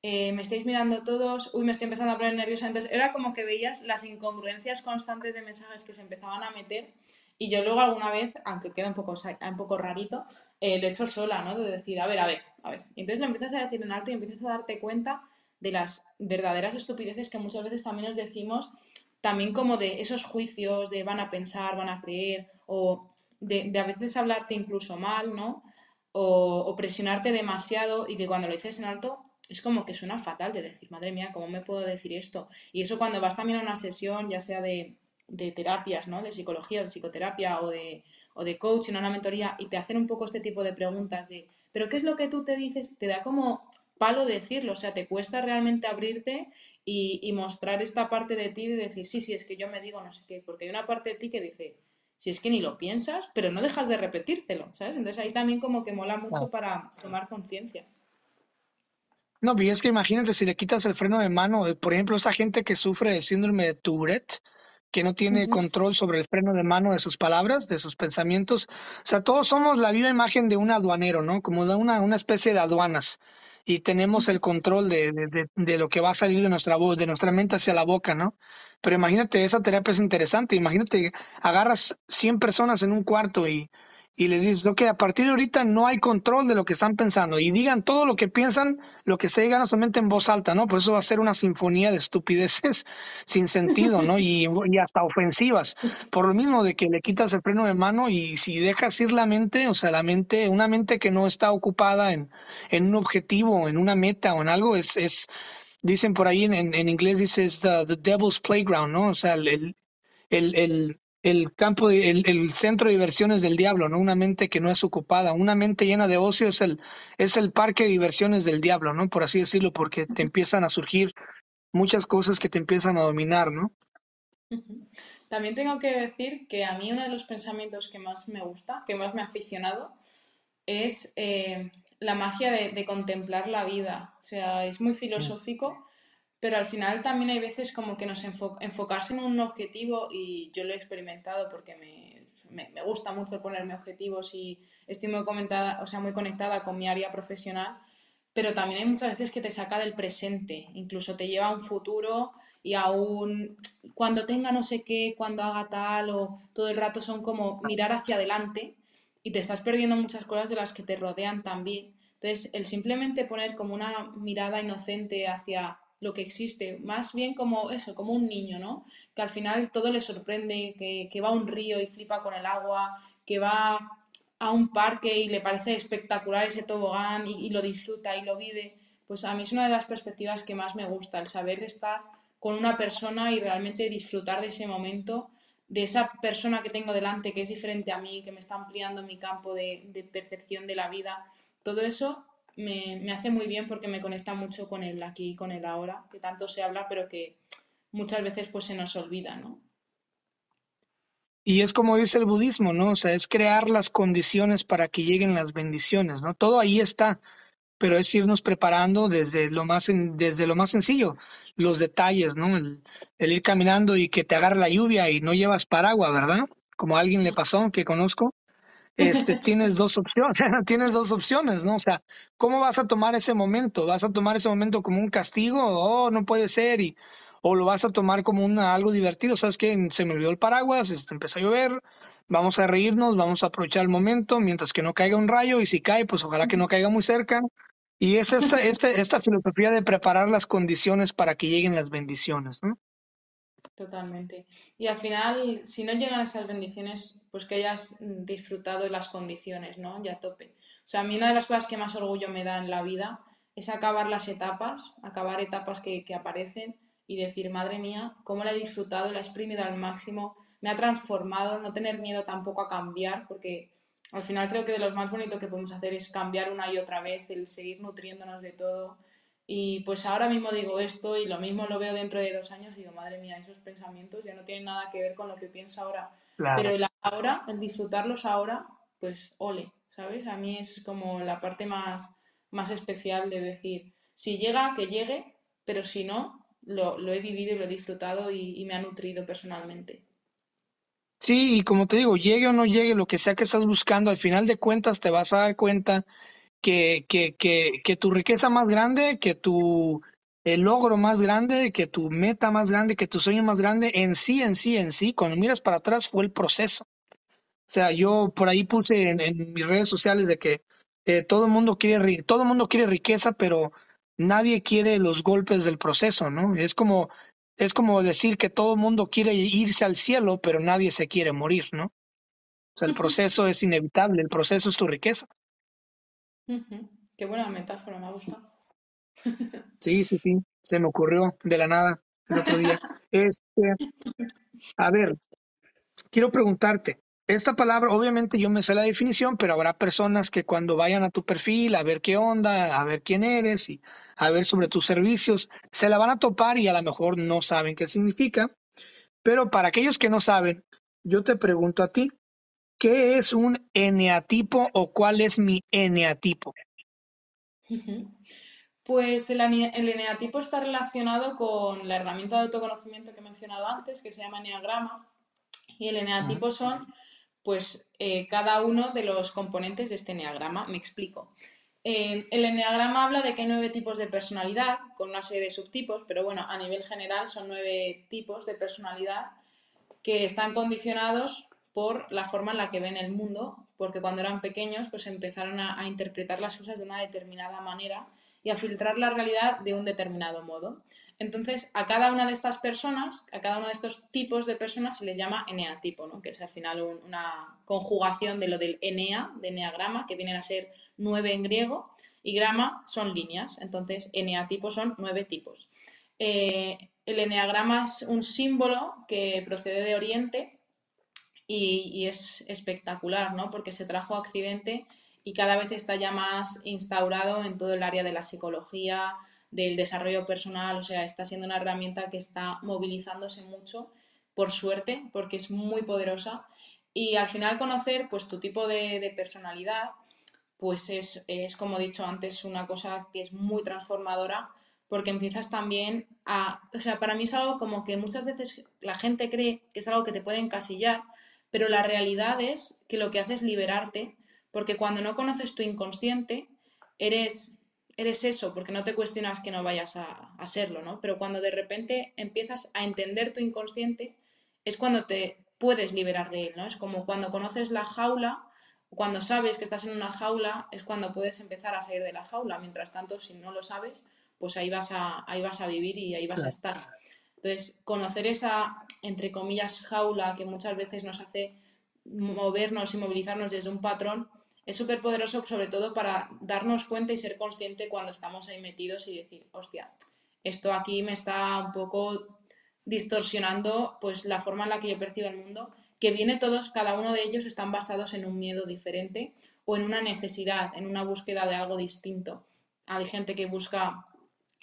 eh, me estáis mirando todos, uy, me estoy empezando a poner nerviosa. Entonces era como que veías las incongruencias constantes de mensajes que se empezaban a meter y yo luego alguna vez, aunque queda un poco, un poco rarito, eh, lo he hecho sola, ¿no? De decir, a ver, a ver, a ver. Entonces lo empiezas a decir en alto y empiezas a darte cuenta de las verdaderas estupideces que muchas veces también nos decimos, también como de esos juicios de van a pensar, van a creer, o de, a veces hablarte incluso mal, ¿no? O, o, presionarte demasiado y que cuando lo dices en alto es como que suena fatal de decir, madre mía, ¿cómo me puedo decir esto? Y eso cuando vas también a una sesión, ya sea de de terapias, ¿no? De psicología, de psicoterapia o de, o de coaching, una mentoría, y te hacen un poco este tipo de preguntas de, ¿pero qué es lo que tú te dices? Te da como palo decirlo, o sea, te cuesta realmente abrirte y, y mostrar esta parte de ti y decir, sí, sí, es que yo me digo no sé qué, porque hay una parte de ti que dice, si es que ni lo piensas, pero no dejas de repetírtelo, ¿sabes? Entonces ahí también como que mola mucho para tomar conciencia. No, y es que imagínate si le quitas el freno de mano, por ejemplo, esa gente que sufre de síndrome de Tourette, que no tiene control sobre el freno de mano de sus palabras, de sus pensamientos. O sea, todos somos la viva imagen de un aduanero, ¿no? Como de una, una especie de aduanas. Y tenemos el control de, de, de, lo que va a salir de nuestra voz, de nuestra mente hacia la boca, ¿no? Pero imagínate, esa terapia es interesante. Imagínate, agarras 100 personas en un cuarto y, y les dices, ok, a partir de ahorita no hay control de lo que están pensando y digan todo lo que piensan, lo que se digan solamente en voz alta, ¿no? Por eso va a ser una sinfonía de estupideces sin sentido, ¿no? Y, y, hasta ofensivas. Por lo mismo de que le quitas el freno de mano y si dejas ir la mente, o sea, la mente, una mente que no está ocupada en, en un objetivo, en una meta o en algo, es, es dicen por ahí en, en, inglés, dices the, the, devil's playground, ¿no? O sea, el, el, el el campo, el, el, centro de diversiones del diablo, ¿no? Una mente que no es ocupada, una mente llena de ocio es el, es el parque de diversiones del diablo, ¿no? Por así decirlo, porque te empiezan a surgir muchas cosas que te empiezan a dominar, ¿no? También tengo que decir que a mí uno de los pensamientos que más me gusta, que más me ha aficionado, es eh, la magia de, de, contemplar la vida. O sea, es muy filosófico pero al final también hay veces como que nos enfocarse en un objetivo y yo lo he experimentado porque me, me, gusta mucho ponerme objetivos y estoy muy, comentada, o sea, muy conectada con mi área profesional, pero también hay muchas veces que te saca del presente, incluso te lleva a un futuro y aún cuando tenga no sé qué, cuando haga tal o todo el rato son como mirar hacia adelante y te estás perdiendo muchas cosas de las que te rodean también. Entonces, el simplemente poner como una mirada inocente hacia lo que existe, más bien como eso, como un niño, ¿no? Que al final todo le sorprende, que, va a un río y flipa con el agua, que va a un parque y le parece espectacular ese tobogán y, lo disfruta y lo vive, pues a mí es una de las perspectivas que más me gusta, el saber estar con una persona y realmente disfrutar de ese momento de esa persona que tengo delante, que es diferente a mí, que me está ampliando mi campo de, percepción de la vida, todo eso me, me, hace muy bien porque me conecta mucho con el aquí y con el ahora, que tanto se habla, pero que muchas veces pues se nos olvida, ¿no? Y es como dice el budismo, ¿no? O sea, es crear las condiciones para que lleguen las bendiciones, ¿no? Todo ahí está, pero es irnos preparando desde lo más, desde lo más sencillo, los detalles, ¿no? El, ir caminando y que te agarre la lluvia y no llevas paraguas, ¿verdad? Como a alguien le pasó, que conozco. Este, tienes dos opciones, tienes dos opciones, ¿no? O sea, ¿cómo vas a tomar ese momento? ¿Vas a tomar ese momento como un castigo? Oh, no puede ser y o lo vas a tomar como una, algo divertido, ¿sabes qué? Se me olvidó el paraguas, este, empezó a llover, vamos a reírnos, vamos a aprovechar el momento mientras que no caiga un rayo y si cae, pues ojalá que no caiga muy cerca. Y es esta, este, esta filosofía de preparar las condiciones para que lleguen las bendiciones, ¿no? Totalmente. Y al final, si no llegan esas bendiciones, pues que hayas disfrutado las condiciones, ¿no? Ya tope. O sea, a mí una de las cosas que más orgullo me da en la vida es acabar las etapas, acabar etapas que, que aparecen y decir, madre mía, cómo la he disfrutado, la he exprimido al máximo, me ha transformado, no tener miedo tampoco a cambiar, porque al final creo que de lo más bonito que podemos hacer es cambiar una y otra vez, el seguir nutriéndonos de todo. Y pues ahora mismo digo esto y lo mismo lo veo dentro de dos años y digo, madre mía, esos pensamientos ya no tienen nada que ver con lo que pienso ahora. Pero el ahora, el disfrutarlos ahora, pues ole, ¿sabes? A mí es como la parte más, más especial de decir, si llega, que llegue, pero si no, lo, he vivido y lo he disfrutado y, me ha nutrido personalmente. Sí, y como te digo, llegue o no llegue, lo que sea que estás buscando, al final de cuentas te vas a dar cuenta que, que, que, que tu riqueza más grande, que tu el logro más grande, que tu meta más grande, que tu sueño más grande, en sí, en sí, en sí, cuando miras para atrás fue el proceso. O sea, yo por ahí puse en, mis redes sociales de que eh, todo el mundo quiere todo mundo quiere riqueza, pero nadie quiere los golpes del proceso, ¿no? Es como, es como decir que todo el mundo quiere irse al cielo, pero nadie se quiere morir, ¿no? O sea, el proceso es inevitable, el proceso es tu riqueza. Qué buena metáfora, me ha gustado. Sí, sí, sí, se me ocurrió de la nada el otro día. Este, a ver, quiero preguntarte, esta palabra, obviamente yo me sé la definición, pero habrá personas que cuando vayan a tu perfil a ver qué onda, a ver quién eres y a ver sobre tus servicios, se la van a topar y a lo mejor no saben qué significa. Pero para aquellos que no saben, yo te pregunto a ti, ¿qué es un eneatipo o cuál es mi eneatipo? Pues el, el eneatipo está relacionado con la herramienta de autoconocimiento que he mencionado antes, que se llama eneagrama. Y el eneatipo son pues eh, cada uno de los componentes de este enneagrama. Me explico. Eh, el enneagrama habla de que hay nueve tipos de personalidad, con una serie de subtipos, pero bueno, a nivel general son nueve tipos de personalidad que están condicionados por la forma en la que ven el mundo, porque cuando eran pequeños pues empezaron a, interpretar las cosas de una determinada manera y a filtrar la realidad de un determinado modo. Entonces, a cada una de estas personas, a cada uno de estos tipos de personas se les llama eneatipo, ¿no? que es al final una conjugación de lo del enea, de eneagrama, que vienen a ser nueve en griego, y grama son líneas. Entonces, eneatipo son nueve tipos. Eh, el eneagrama es un símbolo que procede de Oriente y, y, es espectacular, ¿no? porque se trajo a Occidente y cada vez está ya más instaurado en todo el área de la psicología, del desarrollo personal, o sea, está siendo una herramienta que está movilizándose mucho, por suerte, porque es muy poderosa. Y al final conocer pues tu tipo de, personalidad, pues es, es, como he dicho antes, una cosa que es muy transformadora porque empiezas también a, o sea, para mí es algo como que muchas veces la gente cree que es algo que te puede encasillar, pero la realidad es que lo que hace es liberarte, porque cuando no conoces tu inconsciente, eres eres eso, porque no te cuestionas que no vayas a, serlo, ¿no? Pero cuando de repente empiezas a entender tu inconsciente, es cuando te puedes liberar de él, ¿no? Es como cuando conoces la jaula, cuando sabes que estás en una jaula, es cuando puedes empezar a salir de la jaula. Mientras tanto, si no lo sabes, pues ahí vas a, ahí vas a vivir y ahí vas a estar. Entonces, conocer esa, entre comillas, jaula que muchas veces nos hace movernos y movilizarnos desde un patrón, es súper poderoso sobre todo para darnos cuenta y ser consciente cuando estamos ahí metidos y decir, hostia, esto aquí me está un poco distorsionando pues la forma en la que yo percibo el mundo, que viene todos, cada uno de ellos están basados en un miedo diferente o en una necesidad, en una búsqueda de algo distinto. Hay gente que busca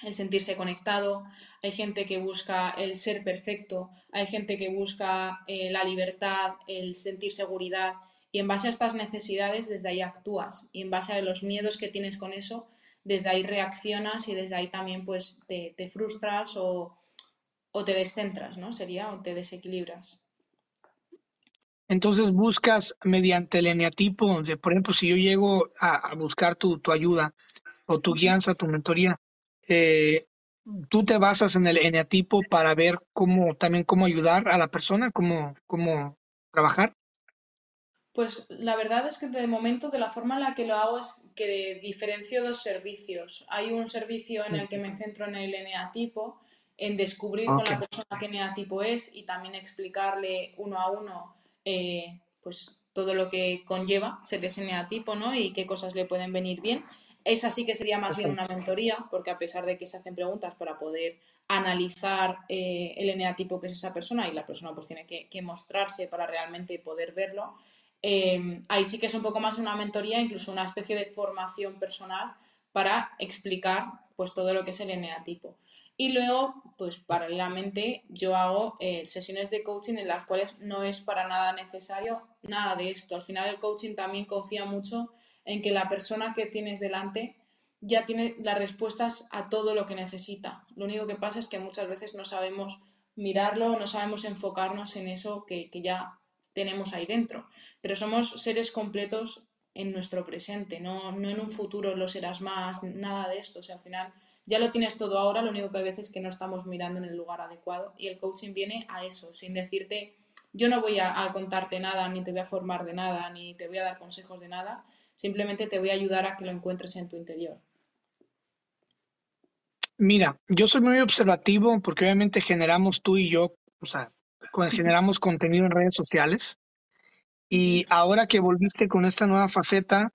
el sentirse conectado, hay gente que busca el ser perfecto, hay gente que busca eh, la libertad, el sentir seguridad y en base a estas necesidades desde ahí actúas y en base a los miedos que tienes con eso, desde ahí reaccionas y desde ahí también pues te, te frustras o, o, te descentras, ¿no? Sería, o te desequilibras. Entonces buscas mediante el eneatipo, de, por ejemplo, si yo llego a, a buscar tu, tu, ayuda o tu guianza, tu mentoría, eh, tú te basas en el eneatipo para ver cómo también cómo ayudar a la persona, cómo, cómo trabajar. Pues la verdad es que de momento de la forma en la que lo hago es que diferencio dos servicios. Hay un servicio en el que me centro en el eneatipo, en descubrir okay. con la persona qué eneatipo es y también explicarle uno a uno eh, pues todo lo que conlleva ser ese eneatipo ¿no? y qué cosas le pueden venir bien. Esa sí que sería más bien una mentoría, porque a pesar de que se hacen preguntas para poder analizar eh, el eneatipo que es esa persona y la persona pues tiene que, que mostrarse para realmente poder verlo, eh, ahí sí que es un poco más una mentoría, incluso una especie de formación personal para explicar pues todo lo que es el eneatipo. Y luego, pues paralelamente, yo hago eh, sesiones de coaching en las cuales no es para nada necesario nada de esto. Al final el coaching también confía mucho en que la persona que tienes delante ya tiene las respuestas a todo lo que necesita. Lo único que pasa es que muchas veces no sabemos mirarlo, no sabemos enfocarnos en eso que, que ya tenemos ahí dentro. Pero somos seres completos en nuestro presente, no, no en un futuro lo serás más, nada de esto. O sea, al final ya lo tienes todo ahora, lo único que hay veces es que no estamos mirando en el lugar adecuado y el coaching viene a eso, sin decirte, yo no voy a, a contarte nada, ni te voy a formar de nada, ni te voy a dar consejos de nada, simplemente te voy a ayudar a que lo encuentres en tu interior. Mira, yo soy muy observativo porque obviamente generamos tú y yo, o sea, generamos contenido en redes sociales. Y ahora que volviste con esta nueva faceta,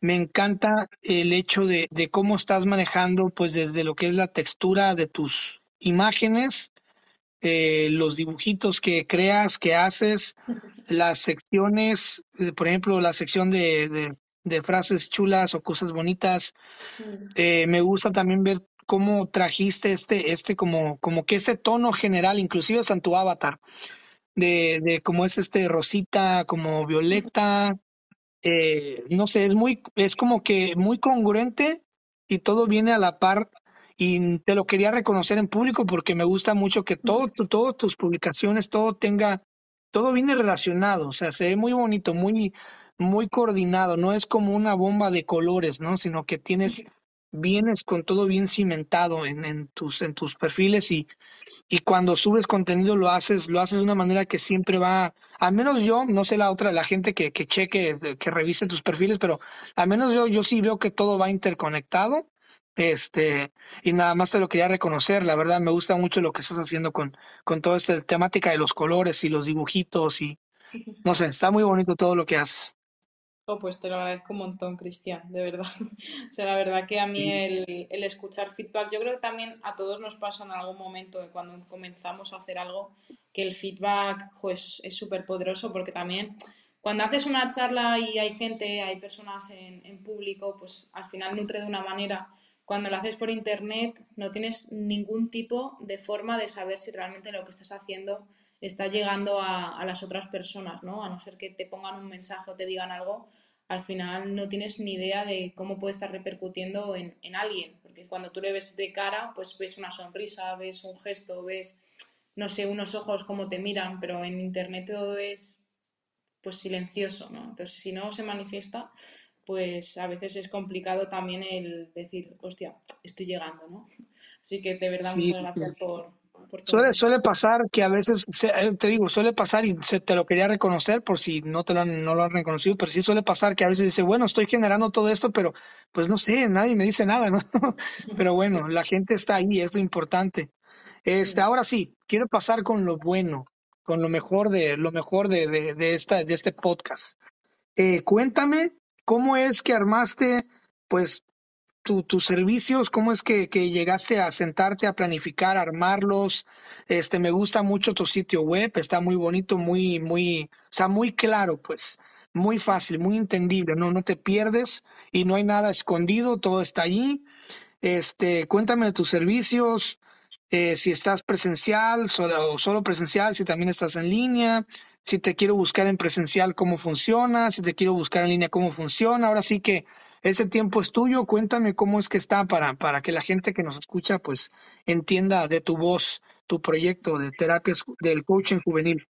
me encanta el hecho de, de, cómo estás manejando, pues desde lo que es la textura de tus imágenes, eh, los dibujitos que creas, que haces, las secciones, eh, por ejemplo, la sección de, de, de, frases chulas o cosas bonitas. Eh, me gusta también ver cómo trajiste este, este como, como que este tono general, inclusive hasta en tu avatar, de, de cómo es este rosita, como violeta, eh, no sé, es muy, es como que muy congruente y todo viene a la par y te lo quería reconocer en público porque me gusta mucho que todo, todas tus publicaciones, todo tenga, todo viene relacionado, o sea, se ve muy bonito, muy, muy coordinado, no es como una bomba de colores, ¿no? Sino que tienes, vienes con todo bien cimentado en, en tus, en tus perfiles y, y cuando subes contenido lo haces, lo haces de una manera que siempre va, al menos yo, no sé la otra, la gente que, que cheque, que revise tus perfiles, pero al menos yo, yo sí veo que todo va interconectado. Este, y nada más te lo quería reconocer, la verdad me gusta mucho lo que estás haciendo con, con toda esta temática de los colores y los dibujitos y no sé, está muy bonito todo lo que haces. Oh, pues te lo agradezco un montón, Cristian, de verdad. O sea, la verdad que a mí el, el, escuchar feedback, yo creo que también a todos nos pasa en algún momento cuando comenzamos a hacer algo, que el feedback pues, es súper poderoso porque también cuando haces una charla y hay gente, hay personas en, en público, pues al final nutre de una manera. Cuando lo haces por internet no tienes ningún tipo de forma de saber si realmente lo que estás haciendo está llegando a, a, las otras personas, ¿no? A no ser que te pongan un mensaje o te digan algo, al final no tienes ni idea de cómo puede estar repercutiendo en, en, alguien, porque cuando tú le ves de cara, pues ves una sonrisa, ves un gesto, ves, no sé, unos ojos como te miran, pero en internet todo es pues silencioso, ¿no? Entonces, si no se manifiesta, pues a veces es complicado también el decir, hostia, estoy llegando, ¿no? Así que de verdad, sí, muchas gracias sí. por, Suele, suele pasar que a veces, eh, te digo, suele pasar y se, te lo quería reconocer por si no te lo han, no lo han reconocido, pero sí suele pasar que a veces dice, bueno, estoy generando todo esto, pero pues no sé, nadie me dice nada, ¿no? pero bueno, la gente está ahí, es lo importante. Este, ahora sí, quiero pasar con lo bueno, con lo mejor de, lo mejor de, de, de esta, de este podcast. Eh, cuéntame cómo es que armaste, pues, tus servicios, cómo es que, llegaste a sentarte a planificar, armarlos. Este, me gusta mucho tu sitio web, está muy bonito, muy, muy, o muy claro, pues, muy fácil, muy entendible, no, no te pierdes y no hay nada escondido, todo está allí. Este, cuéntame de tus servicios, eh, si estás presencial solo, solo presencial, si también estás en línea, si te quiero buscar en presencial, cómo funciona, si te quiero buscar en línea, cómo funciona. Ahora sí que ese tiempo es tuyo, cuéntame cómo es que está para, para que la gente que nos escucha pues entienda de tu voz tu proyecto de terapias del coaching juvenil.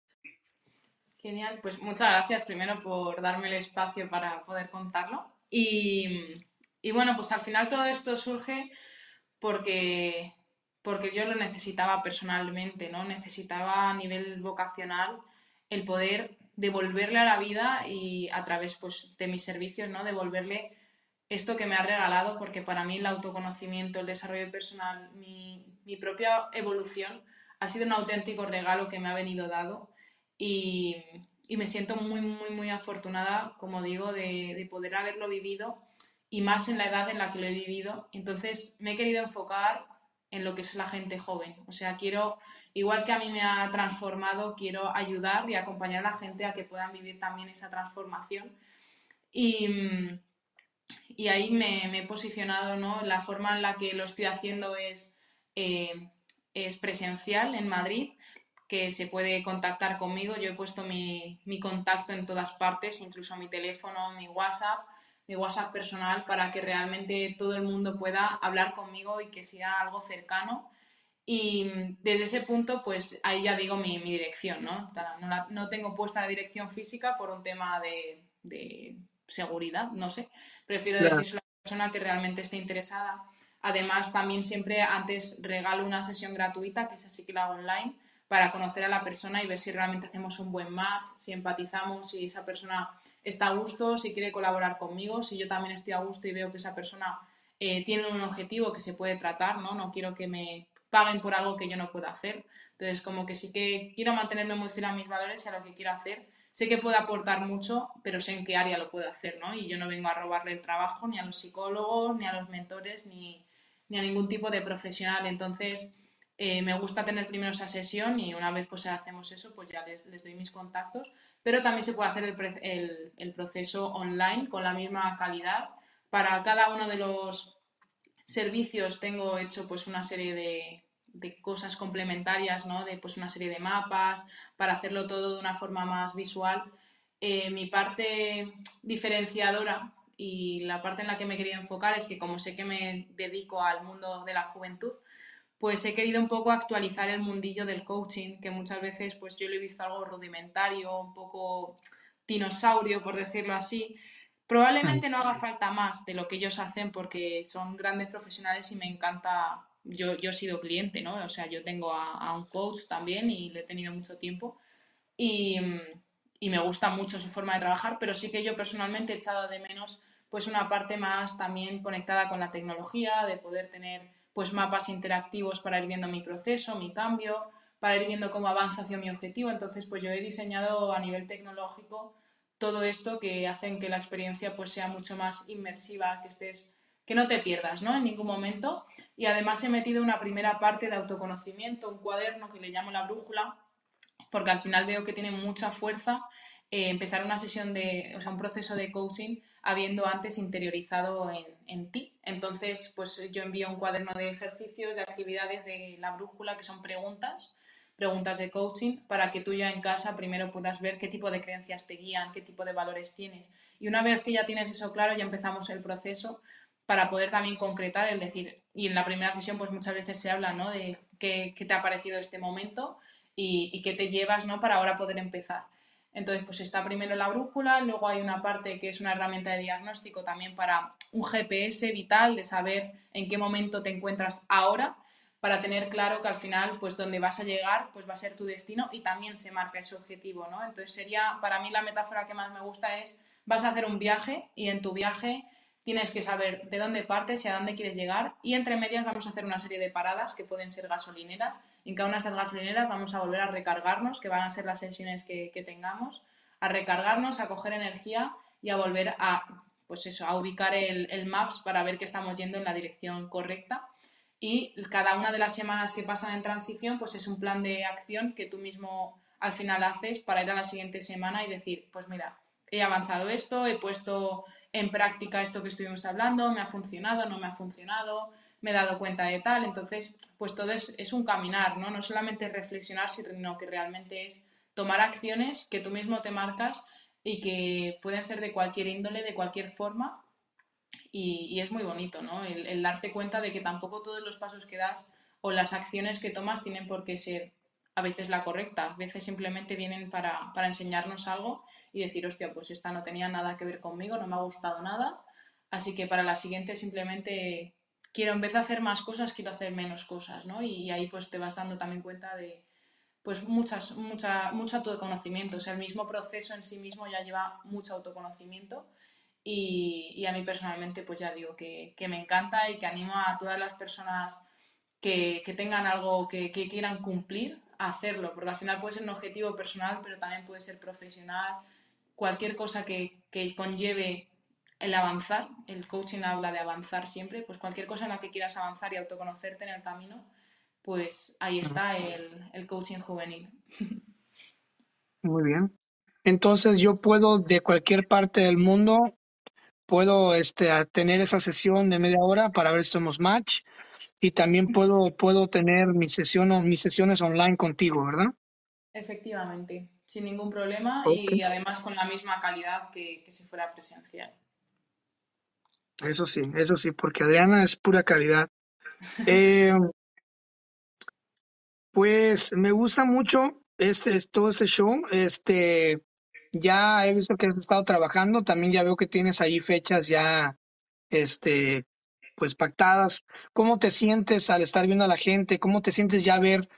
Genial, pues muchas gracias primero por darme el espacio para poder contarlo. Y, y bueno, pues al final todo esto surge porque porque yo lo necesitaba personalmente, ¿no? Necesitaba a nivel vocacional el poder devolverle a la vida y a través pues, de mis servicios, ¿no? Devolverle esto que me ha regalado, porque para mí el autoconocimiento, el desarrollo personal, mi, propia evolución ha sido un auténtico regalo que me ha venido dado y, me siento muy, muy, muy afortunada, como digo, de, de, poder haberlo vivido y más en la edad en la que lo he vivido. Entonces me he querido enfocar en lo que es la gente joven. O sea, quiero, igual que a mí me ha transformado, quiero ayudar y acompañar a la gente a que puedan vivir también esa transformación. Y, y ahí me, he posicionado, ¿no? La forma en la que lo estoy haciendo es, eh, es presencial en Madrid, que se puede contactar conmigo. Yo he puesto mi, mi contacto en todas partes, incluso mi teléfono, mi WhatsApp mi WhatsApp personal para que realmente todo el mundo pueda hablar conmigo y que sea algo cercano. Y desde ese punto, pues ahí ya digo mi, dirección, ¿no? No, tengo puesta la dirección física por un tema de, seguridad, no sé. Prefiero decirlo a la persona que realmente esté interesada. Además, también siempre antes regalo una sesión gratuita, que es así que la hago online, para conocer a la persona y ver si realmente hacemos un buen match, si empatizamos, si esa persona está a gusto, si quiere colaborar conmigo, si yo también estoy a gusto y veo que esa persona eh, tiene un objetivo que se puede tratar, ¿no? No quiero que me paguen por algo que yo no puedo hacer. Entonces, como que sí que quiero mantenerme muy fiel a mis valores y a lo que quiero hacer. Sé que puedo aportar mucho, pero sé en qué área lo puedo hacer, ¿no? Y yo no vengo a robarle el trabajo ni a los psicólogos, ni a los mentores, ni, ni a ningún tipo de profesional. Entonces, eh, me gusta tener primero esa sesión y una vez pues hacemos eso, pues ya les, les doy mis contactos pero también se puede hacer el, proceso online con la misma calidad. Para cada uno de los servicios tengo hecho pues una serie de, cosas complementarias, ¿no? De pues una serie de mapas, para hacerlo todo de una forma más visual. Eh, mi parte diferenciadora y la parte en la que me quería enfocar es que como sé que me dedico al mundo de la juventud, pues he querido un poco actualizar el mundillo del coaching, que muchas veces pues yo lo he visto algo rudimentario, un poco dinosaurio, por decirlo así. Probablemente no haga falta más de lo que ellos hacen porque son grandes profesionales y me encanta, yo, yo he sido cliente, ¿no? O sea, yo tengo a, un coach también y le he tenido mucho tiempo y, y me gusta mucho su forma de trabajar, pero sí que yo personalmente he echado de menos pues una parte más también conectada con la tecnología, de poder tener pues mapas interactivos para ir viendo mi proceso, mi cambio, para ir viendo cómo avanza hacia mi objetivo. Entonces, pues yo he diseñado a nivel tecnológico todo esto que hacen que la experiencia pues sea mucho más inmersiva, que estés que no te pierdas, ¿no? En ningún momento. Y además he metido una primera parte de autoconocimiento, un cuaderno que le llamo la brújula, porque al final veo que tiene mucha fuerza eh, empezar una sesión de, o sea, un proceso de coaching habiendo antes interiorizado en, en, ti. Entonces, pues yo envío un cuaderno de ejercicios, de actividades de la brújula, que son preguntas, preguntas de coaching, para que tú ya en casa primero puedas ver qué tipo de creencias te guían, qué tipo de valores tienes. Y una vez que ya tienes eso claro, ya empezamos el proceso para poder también concretar, el decir, y en la primera sesión pues muchas veces se habla, ¿no? De qué, qué te ha parecido este momento y, y qué te llevas, ¿no? Para ahora poder empezar. Entonces, pues está primero la brújula, luego hay una parte que es una herramienta de diagnóstico también para un GPS vital, de saber en qué momento te encuentras ahora, para tener claro que al final, pues donde vas a llegar, pues va a ser tu destino y también se marca ese objetivo, ¿no? Entonces sería, para mí la metáfora que más me gusta es, vas a hacer un viaje y en tu viaje tienes que saber de dónde partes y a dónde quieres llegar. Y entre medias vamos a hacer una serie de paradas que pueden ser gasolineras. En cada una de esas gasolineras vamos a volver a recargarnos, que van a ser las sesiones que, tengamos, a recargarnos, a coger energía y a volver a pues eso, a ubicar el, el Maps para ver que estamos yendo en la dirección correcta. Y cada una de las semanas que pasan en transición, pues es un plan de acción que tú mismo al final haces para ir a la siguiente semana y decir, pues mira, he avanzado esto, he puesto en práctica esto que estuvimos hablando, me ha funcionado, no me ha funcionado, me he dado cuenta de tal. Entonces, pues todo es, un caminar, ¿no? No solamente reflexionar, sino que realmente es tomar acciones que tú mismo te marcas y que pueden ser de cualquier índole, de cualquier forma. Y, es muy bonito, ¿no? El, darte cuenta de que tampoco todos los pasos que das o las acciones que tomas tienen por qué ser a veces la correcta. A veces simplemente vienen para, para enseñarnos algo y decir, hostia, pues esta no tenía nada que ver conmigo, no me ha gustado nada. Así que para la siguiente simplemente quiero, en vez de hacer más cosas, quiero hacer menos cosas, ¿no? Y, ahí pues te vas dando también cuenta de, pues muchas, mucha, mucho autoconocimiento. O sea, el mismo proceso en sí mismo ya lleva mucho autoconocimiento. Y, y a mí personalmente, pues ya digo que, que, me encanta y que animo a todas las personas que, que tengan algo que, que, quieran cumplir a hacerlo, porque al final puede ser un objetivo personal, pero también puede ser profesional, cualquier cosa que, que conlleve el avanzar, el coaching habla de avanzar siempre, pues cualquier cosa en la que quieras avanzar y autoconocerte en el camino, pues ahí está el, el coaching juvenil. Muy bien. Entonces yo puedo de cualquier parte del mundo, puedo este, tener esa sesión de media hora para ver si somos match y también puedo, puedo tener mi sesión o mis sesiones online contigo, ¿verdad? Efectivamente, sin ningún problema y además con la misma calidad que, que si fuera presencial. Eso sí, eso sí, porque Adriana es pura calidad. Eh, pues me gusta mucho este, todo este show. Este, ya he visto que has estado trabajando, también ya veo que tienes ahí fechas ya, este, pues pactadas. ¿Cómo te sientes al estar viendo a la gente? ¿Cómo te sientes ya ver?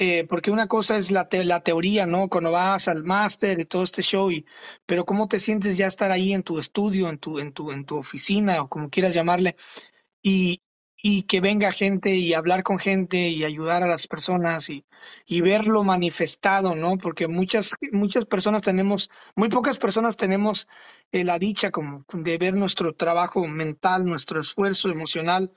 Eh, porque una cosa es la, la teoría, ¿no? Cuando vas al máster y todo este show, y, pero ¿cómo te sientes ya estar ahí en tu estudio, en tu, en tu, en tu oficina o como quieras llamarle, y, y que venga gente y hablar con gente y ayudar a las personas y, y verlo manifestado, ¿no? Porque muchas, muchas personas tenemos, muy pocas personas tenemos eh, la dicha como de ver nuestro trabajo mental, nuestro esfuerzo emocional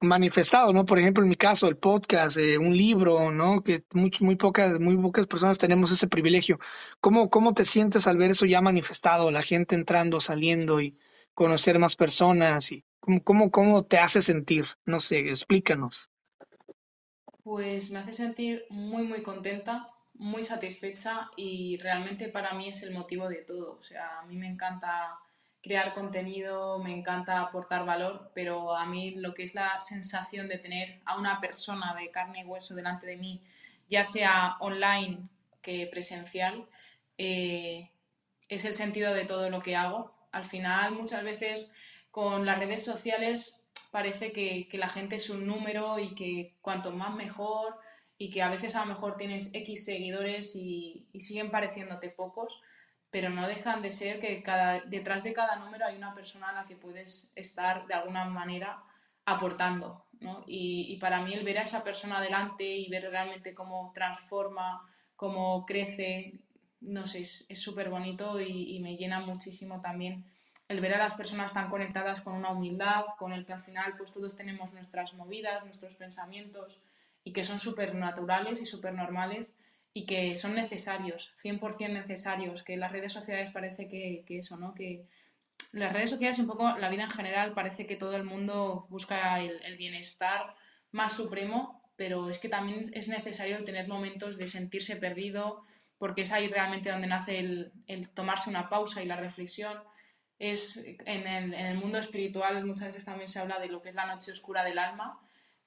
manifestado, ¿no? Por ejemplo, en mi caso, el podcast, eh, un libro, ¿no? Que muy, muy pocas, muy pocas personas tenemos ese privilegio. ¿Cómo, ¿Cómo te sientes al ver eso ya manifestado, la gente entrando, saliendo y conocer más personas y ¿Cómo, cómo, te hace sentir? No sé, explícanos. Pues me hace sentir muy, muy contenta, muy satisfecha y realmente para mí es el motivo de todo. O sea, a mí me encanta crear contenido, me encanta aportar valor, pero a mí lo que es la sensación de tener a una persona de carne y hueso delante de mí, ya sea online que presencial, eh, es el sentido de todo lo que hago. Al final, muchas veces con las redes sociales parece que, la gente es un número y que cuanto más mejor y que a veces a lo mejor tienes X seguidores y, siguen pareciéndote pocos, pero no dejan de ser que cada, detrás de cada número hay una persona a la que puedes estar de alguna manera aportando. Y, para mí el ver a esa persona adelante y ver realmente cómo transforma, cómo crece, no sé, es súper bonito y, y me llena muchísimo también el ver a las personas tan conectadas con una humildad, con el que al final pues todos tenemos nuestras movidas, nuestros pensamientos y que son súper naturales y súper normales y que son necesarios, 100% necesarios, que las redes sociales parece que, eso, ¿no? Que las redes sociales y un poco la vida en general parece que todo el mundo busca el, bienestar más supremo, pero es que también es necesario tener momentos de sentirse perdido, porque es ahí realmente donde nace el, el tomarse una pausa y la reflexión es en el, en el, mundo espiritual muchas veces también se habla de lo que es la noche oscura del alma,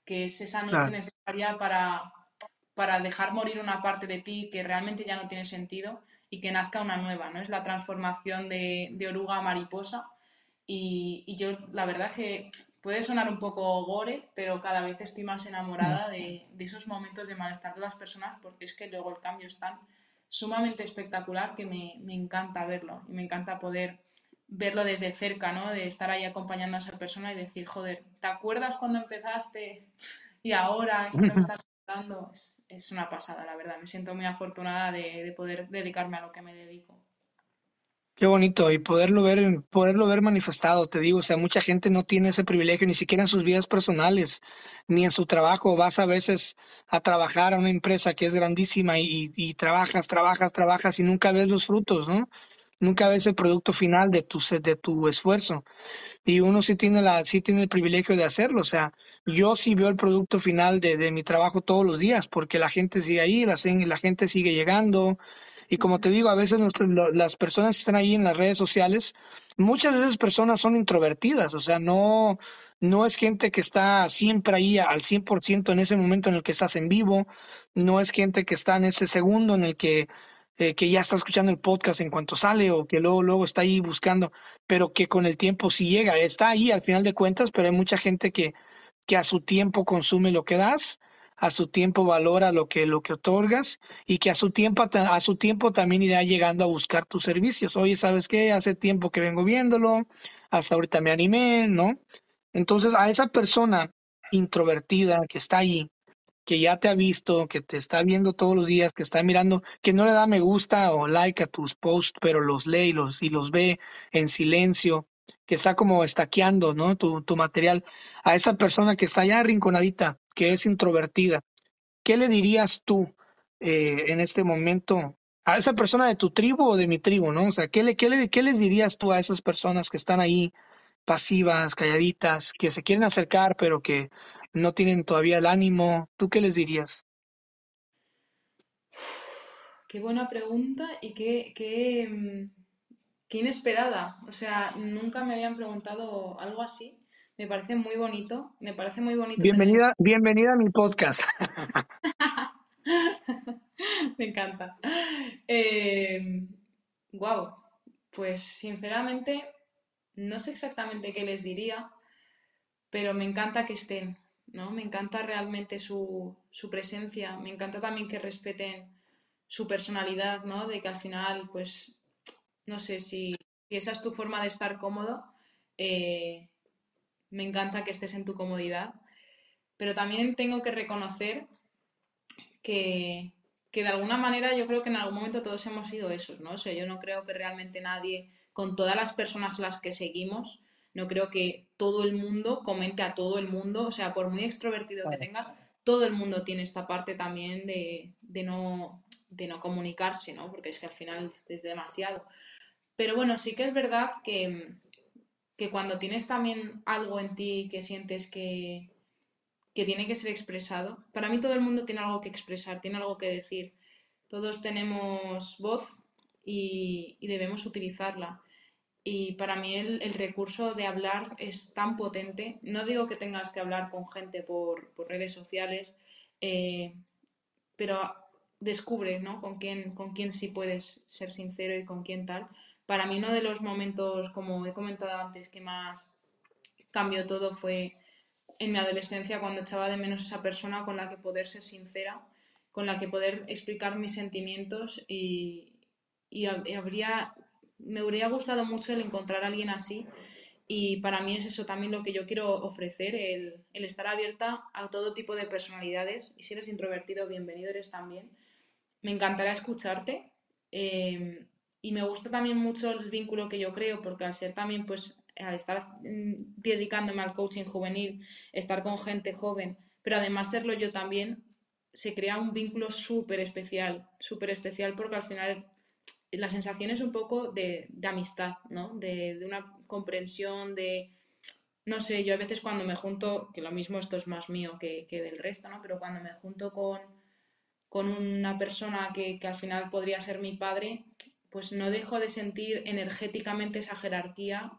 que es esa noche necesaria para, para dejar morir una parte de ti que realmente ya no tiene sentido y que nazca una nueva, ¿no? Es la transformación de, de oruga a mariposa. Y, y, yo, la verdad que puede sonar un poco gore, pero cada vez estoy más enamorada de, de, esos momentos de malestar de las personas porque es que luego el cambio es tan sumamente espectacular que me, me encanta verlo y me encanta poder verlo desde cerca, ¿no? De estar ahí acompañando a esa persona y decir, joder, ¿te acuerdas cuando empezaste? Y ahora esto me es, una pasada, la verdad. Me siento muy afortunada de, poder dedicarme a lo que me dedico. Qué bonito y poderlo ver, poderlo ver manifestado, te digo, o sea, mucha gente no tiene ese privilegio ni siquiera en sus vidas personales, ni en su trabajo. Vas a veces a trabajar a una empresa que es grandísima y, y trabajas, trabajas, trabajas y nunca ves los frutos, ¿no? Nunca ves el producto final de tu, de tu esfuerzo. Y uno sí tiene la, sí tiene el privilegio de hacerlo. O sea, yo sí veo el producto final de, de mi trabajo todos los días, porque la gente sigue ahí, la, la gente sigue llegando. Y como te digo, a veces nuestro- las personas que están ahí en las redes sociales, muchas de esas personas son introvertidas. O sea, no, no es gente que está siempre ahí al 100% en ese momento en el que estás en vivo. No es gente que está en ese segundo en el que, eh, que ya está escuchando el podcast en cuanto sale o que luego, luego está ahí buscando pero que con el tiempo sí llega. Está ahí al final de cuentas, pero hay mucha gente que, que a su tiempo consume lo que das, a su tiempo valora lo que, lo que otorgas y que a su tiempo, a su tiempo también irá llegando a buscar tus servicios. Oye, ¿sabes qué? Hace tiempo que vengo viéndolo, hasta ahorita me animé, ¿no? Entonces, a esa persona introvertida que está ahí, que ya te ha visto, que te está viendo todos los días, que está mirando, que no le da me gusta o like a tus posts, pero los lee y los, y los ve en silencio, que está como estaqueando, ¿no? Tu, tu material. A esa persona que está allá arrinconadita, que es introvertida, ¿qué le dirías tú eh, en este momento a esa persona de tu tribu o de mi tribu, ¿no? O sea, ¿qué le, qué le, qué les dirías tú a esas personas que están ahí pasivas, calladitas, que se quieren acercar, pero que no tienen todavía el ánimo? ¿Tú qué les dirías? Qué buena pregunta y qué, qué, mm, qué inesperada. O sea, nunca me habían preguntado algo así. Me parece muy bonito. Me parece muy bonito tener... Bienvenida, bienvenida a mi podcast. Me encanta. Eh, wow. Pues sinceramente, no sé exactamente qué les diría, pero me encanta que estén, ¿no? Me encanta realmente su, su presencia. Me encanta también que respeten su personalidad, ¿no? De que al final, pues, no sé si, si esa es tu forma de estar cómodo, eh, me encanta que estés en tu comodidad, pero también tengo que reconocer que, que de alguna manera yo creo que en algún momento todos hemos sido esos, ¿no? O yo no creo que realmente nadie, con todas las personas a las que seguimos, no creo que todo el mundo comente a todo el mundo, o sea, por muy extrovertido que tengas, todo el mundo tiene esta parte también de, de no, de no comunicarse, ¿no? Porque es que al final es, es demasiado. Pero bueno, sí que es verdad que, que cuando tienes también algo en ti que sientes que, que tiene que ser expresado, para mí todo el mundo tiene algo que expresar, tiene algo que decir. Todos tenemos voz y, y debemos utilizarla. Y para mí el, recurso de hablar es tan potente. No digo que tengas que hablar con gente por, por redes sociales, eh, pero descubre ¿no? con, quién, con quién sí puedes ser sincero y con quién tal. Para mí uno de los momentos, como he comentado antes, que más cambió todo fue en mi adolescencia cuando echaba de menos esa persona con la que poder ser sincera, con la que poder explicar mis sentimientos y, y habría, me habría gustado mucho el encontrar a alguien así y para mí es eso también lo que yo quiero ofrecer, el, el, estar abierta a todo tipo de personalidades y si eres introvertido, bienvenido eres también. Me encantará escucharte eh, y me gusta también mucho el vínculo que yo creo porque al ser también pues al estar mm, dedicándome al coaching juvenil, estar con gente joven, pero además serlo yo también, se crea un vínculo súper especial, súper especial porque al final la sensación es un poco de, de amistad, ¿no? De, de, una comprensión, de, no sé, yo a veces cuando me junto, que lo mismo esto es más mío que, que del resto, ¿no? Pero cuando me junto con, con una persona que, que, al final podría ser mi padre, pues no dejo de sentir energéticamente esa jerarquía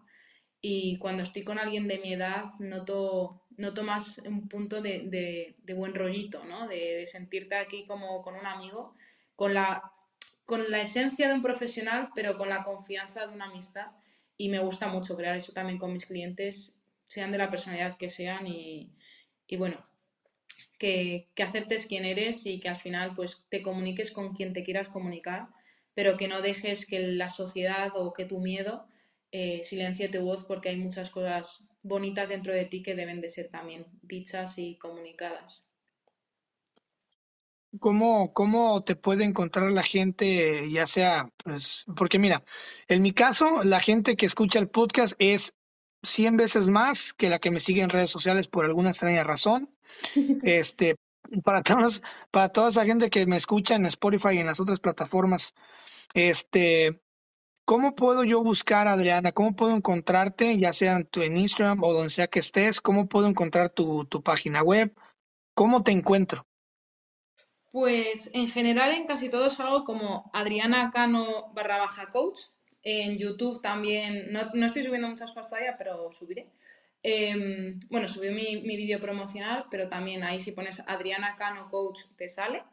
y cuando estoy con alguien de mi edad noto, noto más un punto de, de, de buen rollito, ¿no? De, de, sentirte aquí como con un amigo, con la, con la esencia de un profesional, pero con la confianza de una amistad. Y me gusta mucho crear eso también con mis clientes, sean de la personalidad que sean y, y bueno, que, que, aceptes quién eres y que al final pues te comuniques con quien te quieras comunicar, pero que no dejes que la sociedad o que tu miedo eh, silencie tu voz porque hay muchas cosas bonitas dentro de ti que deben de ser también dichas y comunicadas. ¿Cómo, cómo te puede encontrar la gente, ya sea, pues, porque mira, en mi caso, la gente que escucha el podcast es 100 veces más que la que me sigue en redes sociales por alguna extraña razón. Este, para todos, para toda esa gente que me escucha en Spotify y en las otras plataformas, este, ¿cómo puedo yo buscar, Adriana? ¿Cómo puedo encontrarte, ya sea en, tu, en Instagram o donde sea que estés? ¿Cómo puedo encontrar tu, tu página web? ¿Cómo te encuentro? Pues en general en casi todo salgo como Adriana Cano barra baja coach. En YouTube también, no, no estoy subiendo muchas cosas todavía, pero subiré. Eh, bueno, subí mi, mi vídeo promocional, pero también ahí si pones Adriana Cano Coach te sale.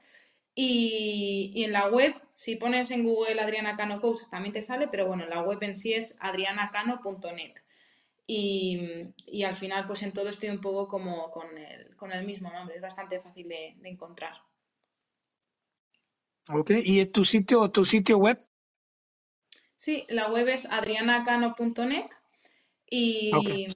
Y, y, en la web, si pones en Google Adriana Cano Coach también te sale, pero bueno, la web en sí es adrianacano.net. Y, y, al final, pues en todo estoy un poco como con el, con el mismo nombre, es bastante fácil de encontrar. Ok, ¿y tu sitio, tu sitio web? Sí, la web es adrianacano.net y, okay.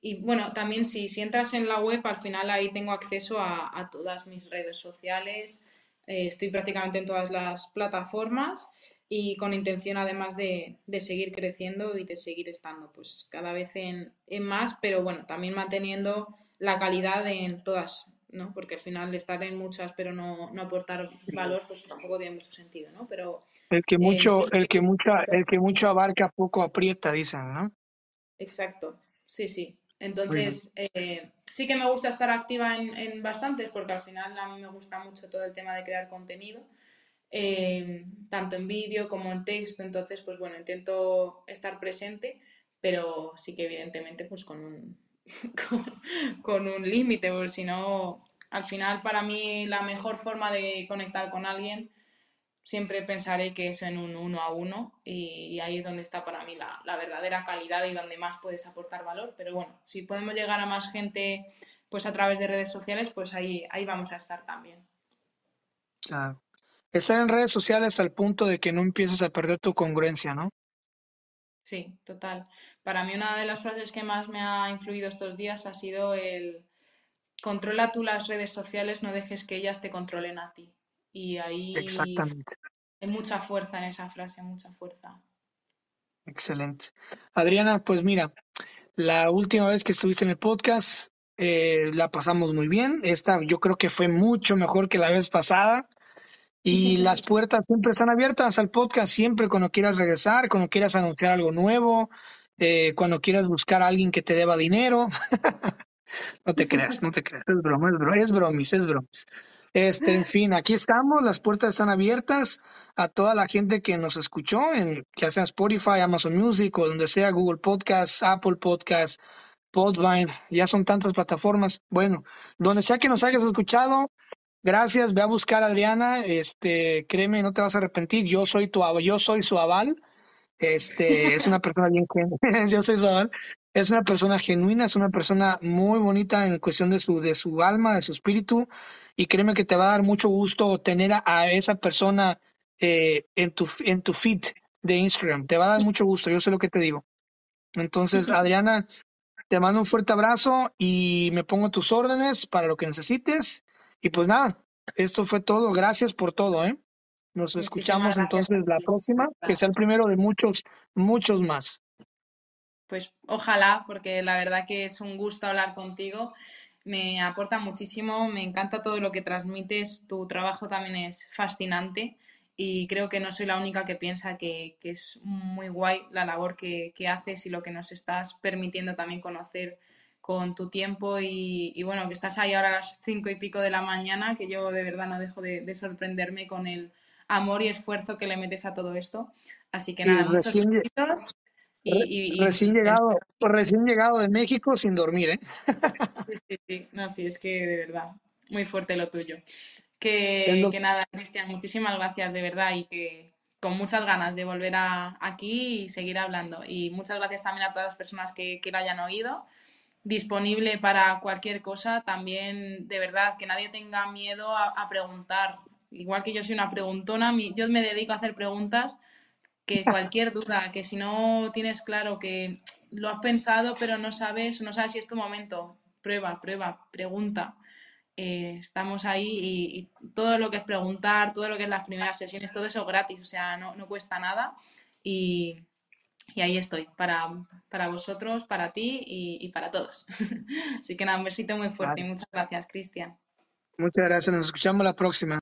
y, bueno, también si, si, entras en la web, al final ahí tengo acceso a, a todas mis redes sociales, eh, estoy prácticamente en todas las plataformas y con intención además de, de, seguir creciendo y de seguir estando pues cada vez en, en más, pero bueno, también manteniendo la calidad en todas ¿no? Porque al final estar en muchas pero no, no aportar valor, pues tampoco tiene mucho sentido, ¿no? Pero el que mucho, eh, el que mucha, el que mucho abarca poco aprieta, dicen, ¿no? Exacto, sí, sí. Entonces, eh, sí que me gusta estar activa en, en, bastantes, porque al final a mí me gusta mucho todo el tema de crear contenido, eh, tanto en vídeo como en texto. Entonces, pues bueno, intento estar presente, pero sí que evidentemente pues con un, con, con un límite, porque si no, al final para mí la mejor forma de conectar con alguien siempre pensaré que es en un uno a uno y, y ahí es donde está para mí la, la, verdadera calidad y donde más puedes aportar valor. Pero bueno, si podemos llegar a más gente pues a través de redes sociales, pues ahí, ahí vamos a estar también. Claro. Estar en redes sociales al punto de que no empieces a perder tu congruencia, ¿no? Sí, total. Para mí una de las frases que más me ha influido estos días ha sido el controla tú las redes sociales, no dejes que ellas te controlen a ti. Y ahí Exactamente. hay mucha fuerza en esa frase, mucha fuerza. Excelente. Adriana, pues mira, la última vez que estuviste en el podcast eh, la pasamos muy bien. Esta yo creo que fue mucho mejor que la vez pasada. Y las puertas siempre están abiertas al podcast, siempre cuando quieras regresar, cuando quieras anunciar algo nuevo, eh, cuando quieras buscar a alguien que te deba dinero. no te creas, no te creas, es broma, es broma, es bromis, es bromis. Este, en fin, aquí estamos, las puertas están abiertas a toda la gente que nos escuchó, en ya sea Spotify, Amazon Music o donde sea, Google Podcasts, Apple Podcasts, Podvine, ya son tantas plataformas. Bueno, donde sea que nos hayas escuchado, gracias, ve a buscar a Adriana, este, créeme, no te vas a arrepentir, yo soy tu yo soy su aval. Este, es una persona bien yo soy. Es una persona genuina, es una persona muy bonita en cuestión de su, de su alma, de su espíritu y créeme que te va a dar mucho gusto tener a, a esa persona eh, en, tu, en tu feed de Instagram. Te va a dar mucho gusto, yo sé lo que te digo. Entonces, Adriana, te mando un fuerte abrazo y me pongo tus órdenes para lo que necesites. Y pues nada, esto fue todo. Gracias por todo, ¿eh? Nos Muchísimas escuchamos entonces la próxima, que sea el primero de muchos, muchos más. Pues ojalá, porque la verdad que es un gusto hablar contigo. Me aporta muchísimo, me encanta todo lo que transmites, tu trabajo también es fascinante y creo que no soy la única que piensa que, que es muy guay la labor que, que, haces y lo que nos estás permitiendo también conocer con tu tiempo. Y, y, bueno, que estás ahí ahora a las cinco y pico de la mañana, que yo de verdad no dejo de, de sorprenderme con el amor y esfuerzo que le metes a todo esto. Así que nada, muchos besitos. Y, y, recién, llegado, recién llegado de México sin dormir, ¿eh? Sí, sí, sí. No, sí, es que de verdad, muy fuerte lo tuyo. Que, lo... que nada, Cristian, muchísimas gracias de verdad y que con muchas ganas de volver a, aquí y seguir hablando. Y muchas gracias también a todas las personas que, que lo hayan oído. Disponible para cualquier cosa. También, de verdad, que nadie tenga miedo a, a preguntar. Igual que yo soy una preguntona, yo me dedico a hacer preguntas que cualquier duda, que si no tienes claro que lo has pensado pero no sabes, no sabes si es tu momento, prueba, prueba, pregunta. eh, estamos ahí y, todo lo que es preguntar, todo lo que es las primeras sesiones, todo eso es gratis, o sea, no, cuesta nada y, ahí estoy para, para, vosotros, para ti y, para todos. Así que nada, un besito muy fuerte y muchas gracias, Cristian. Muchas gracias, nos escuchamos la próxima.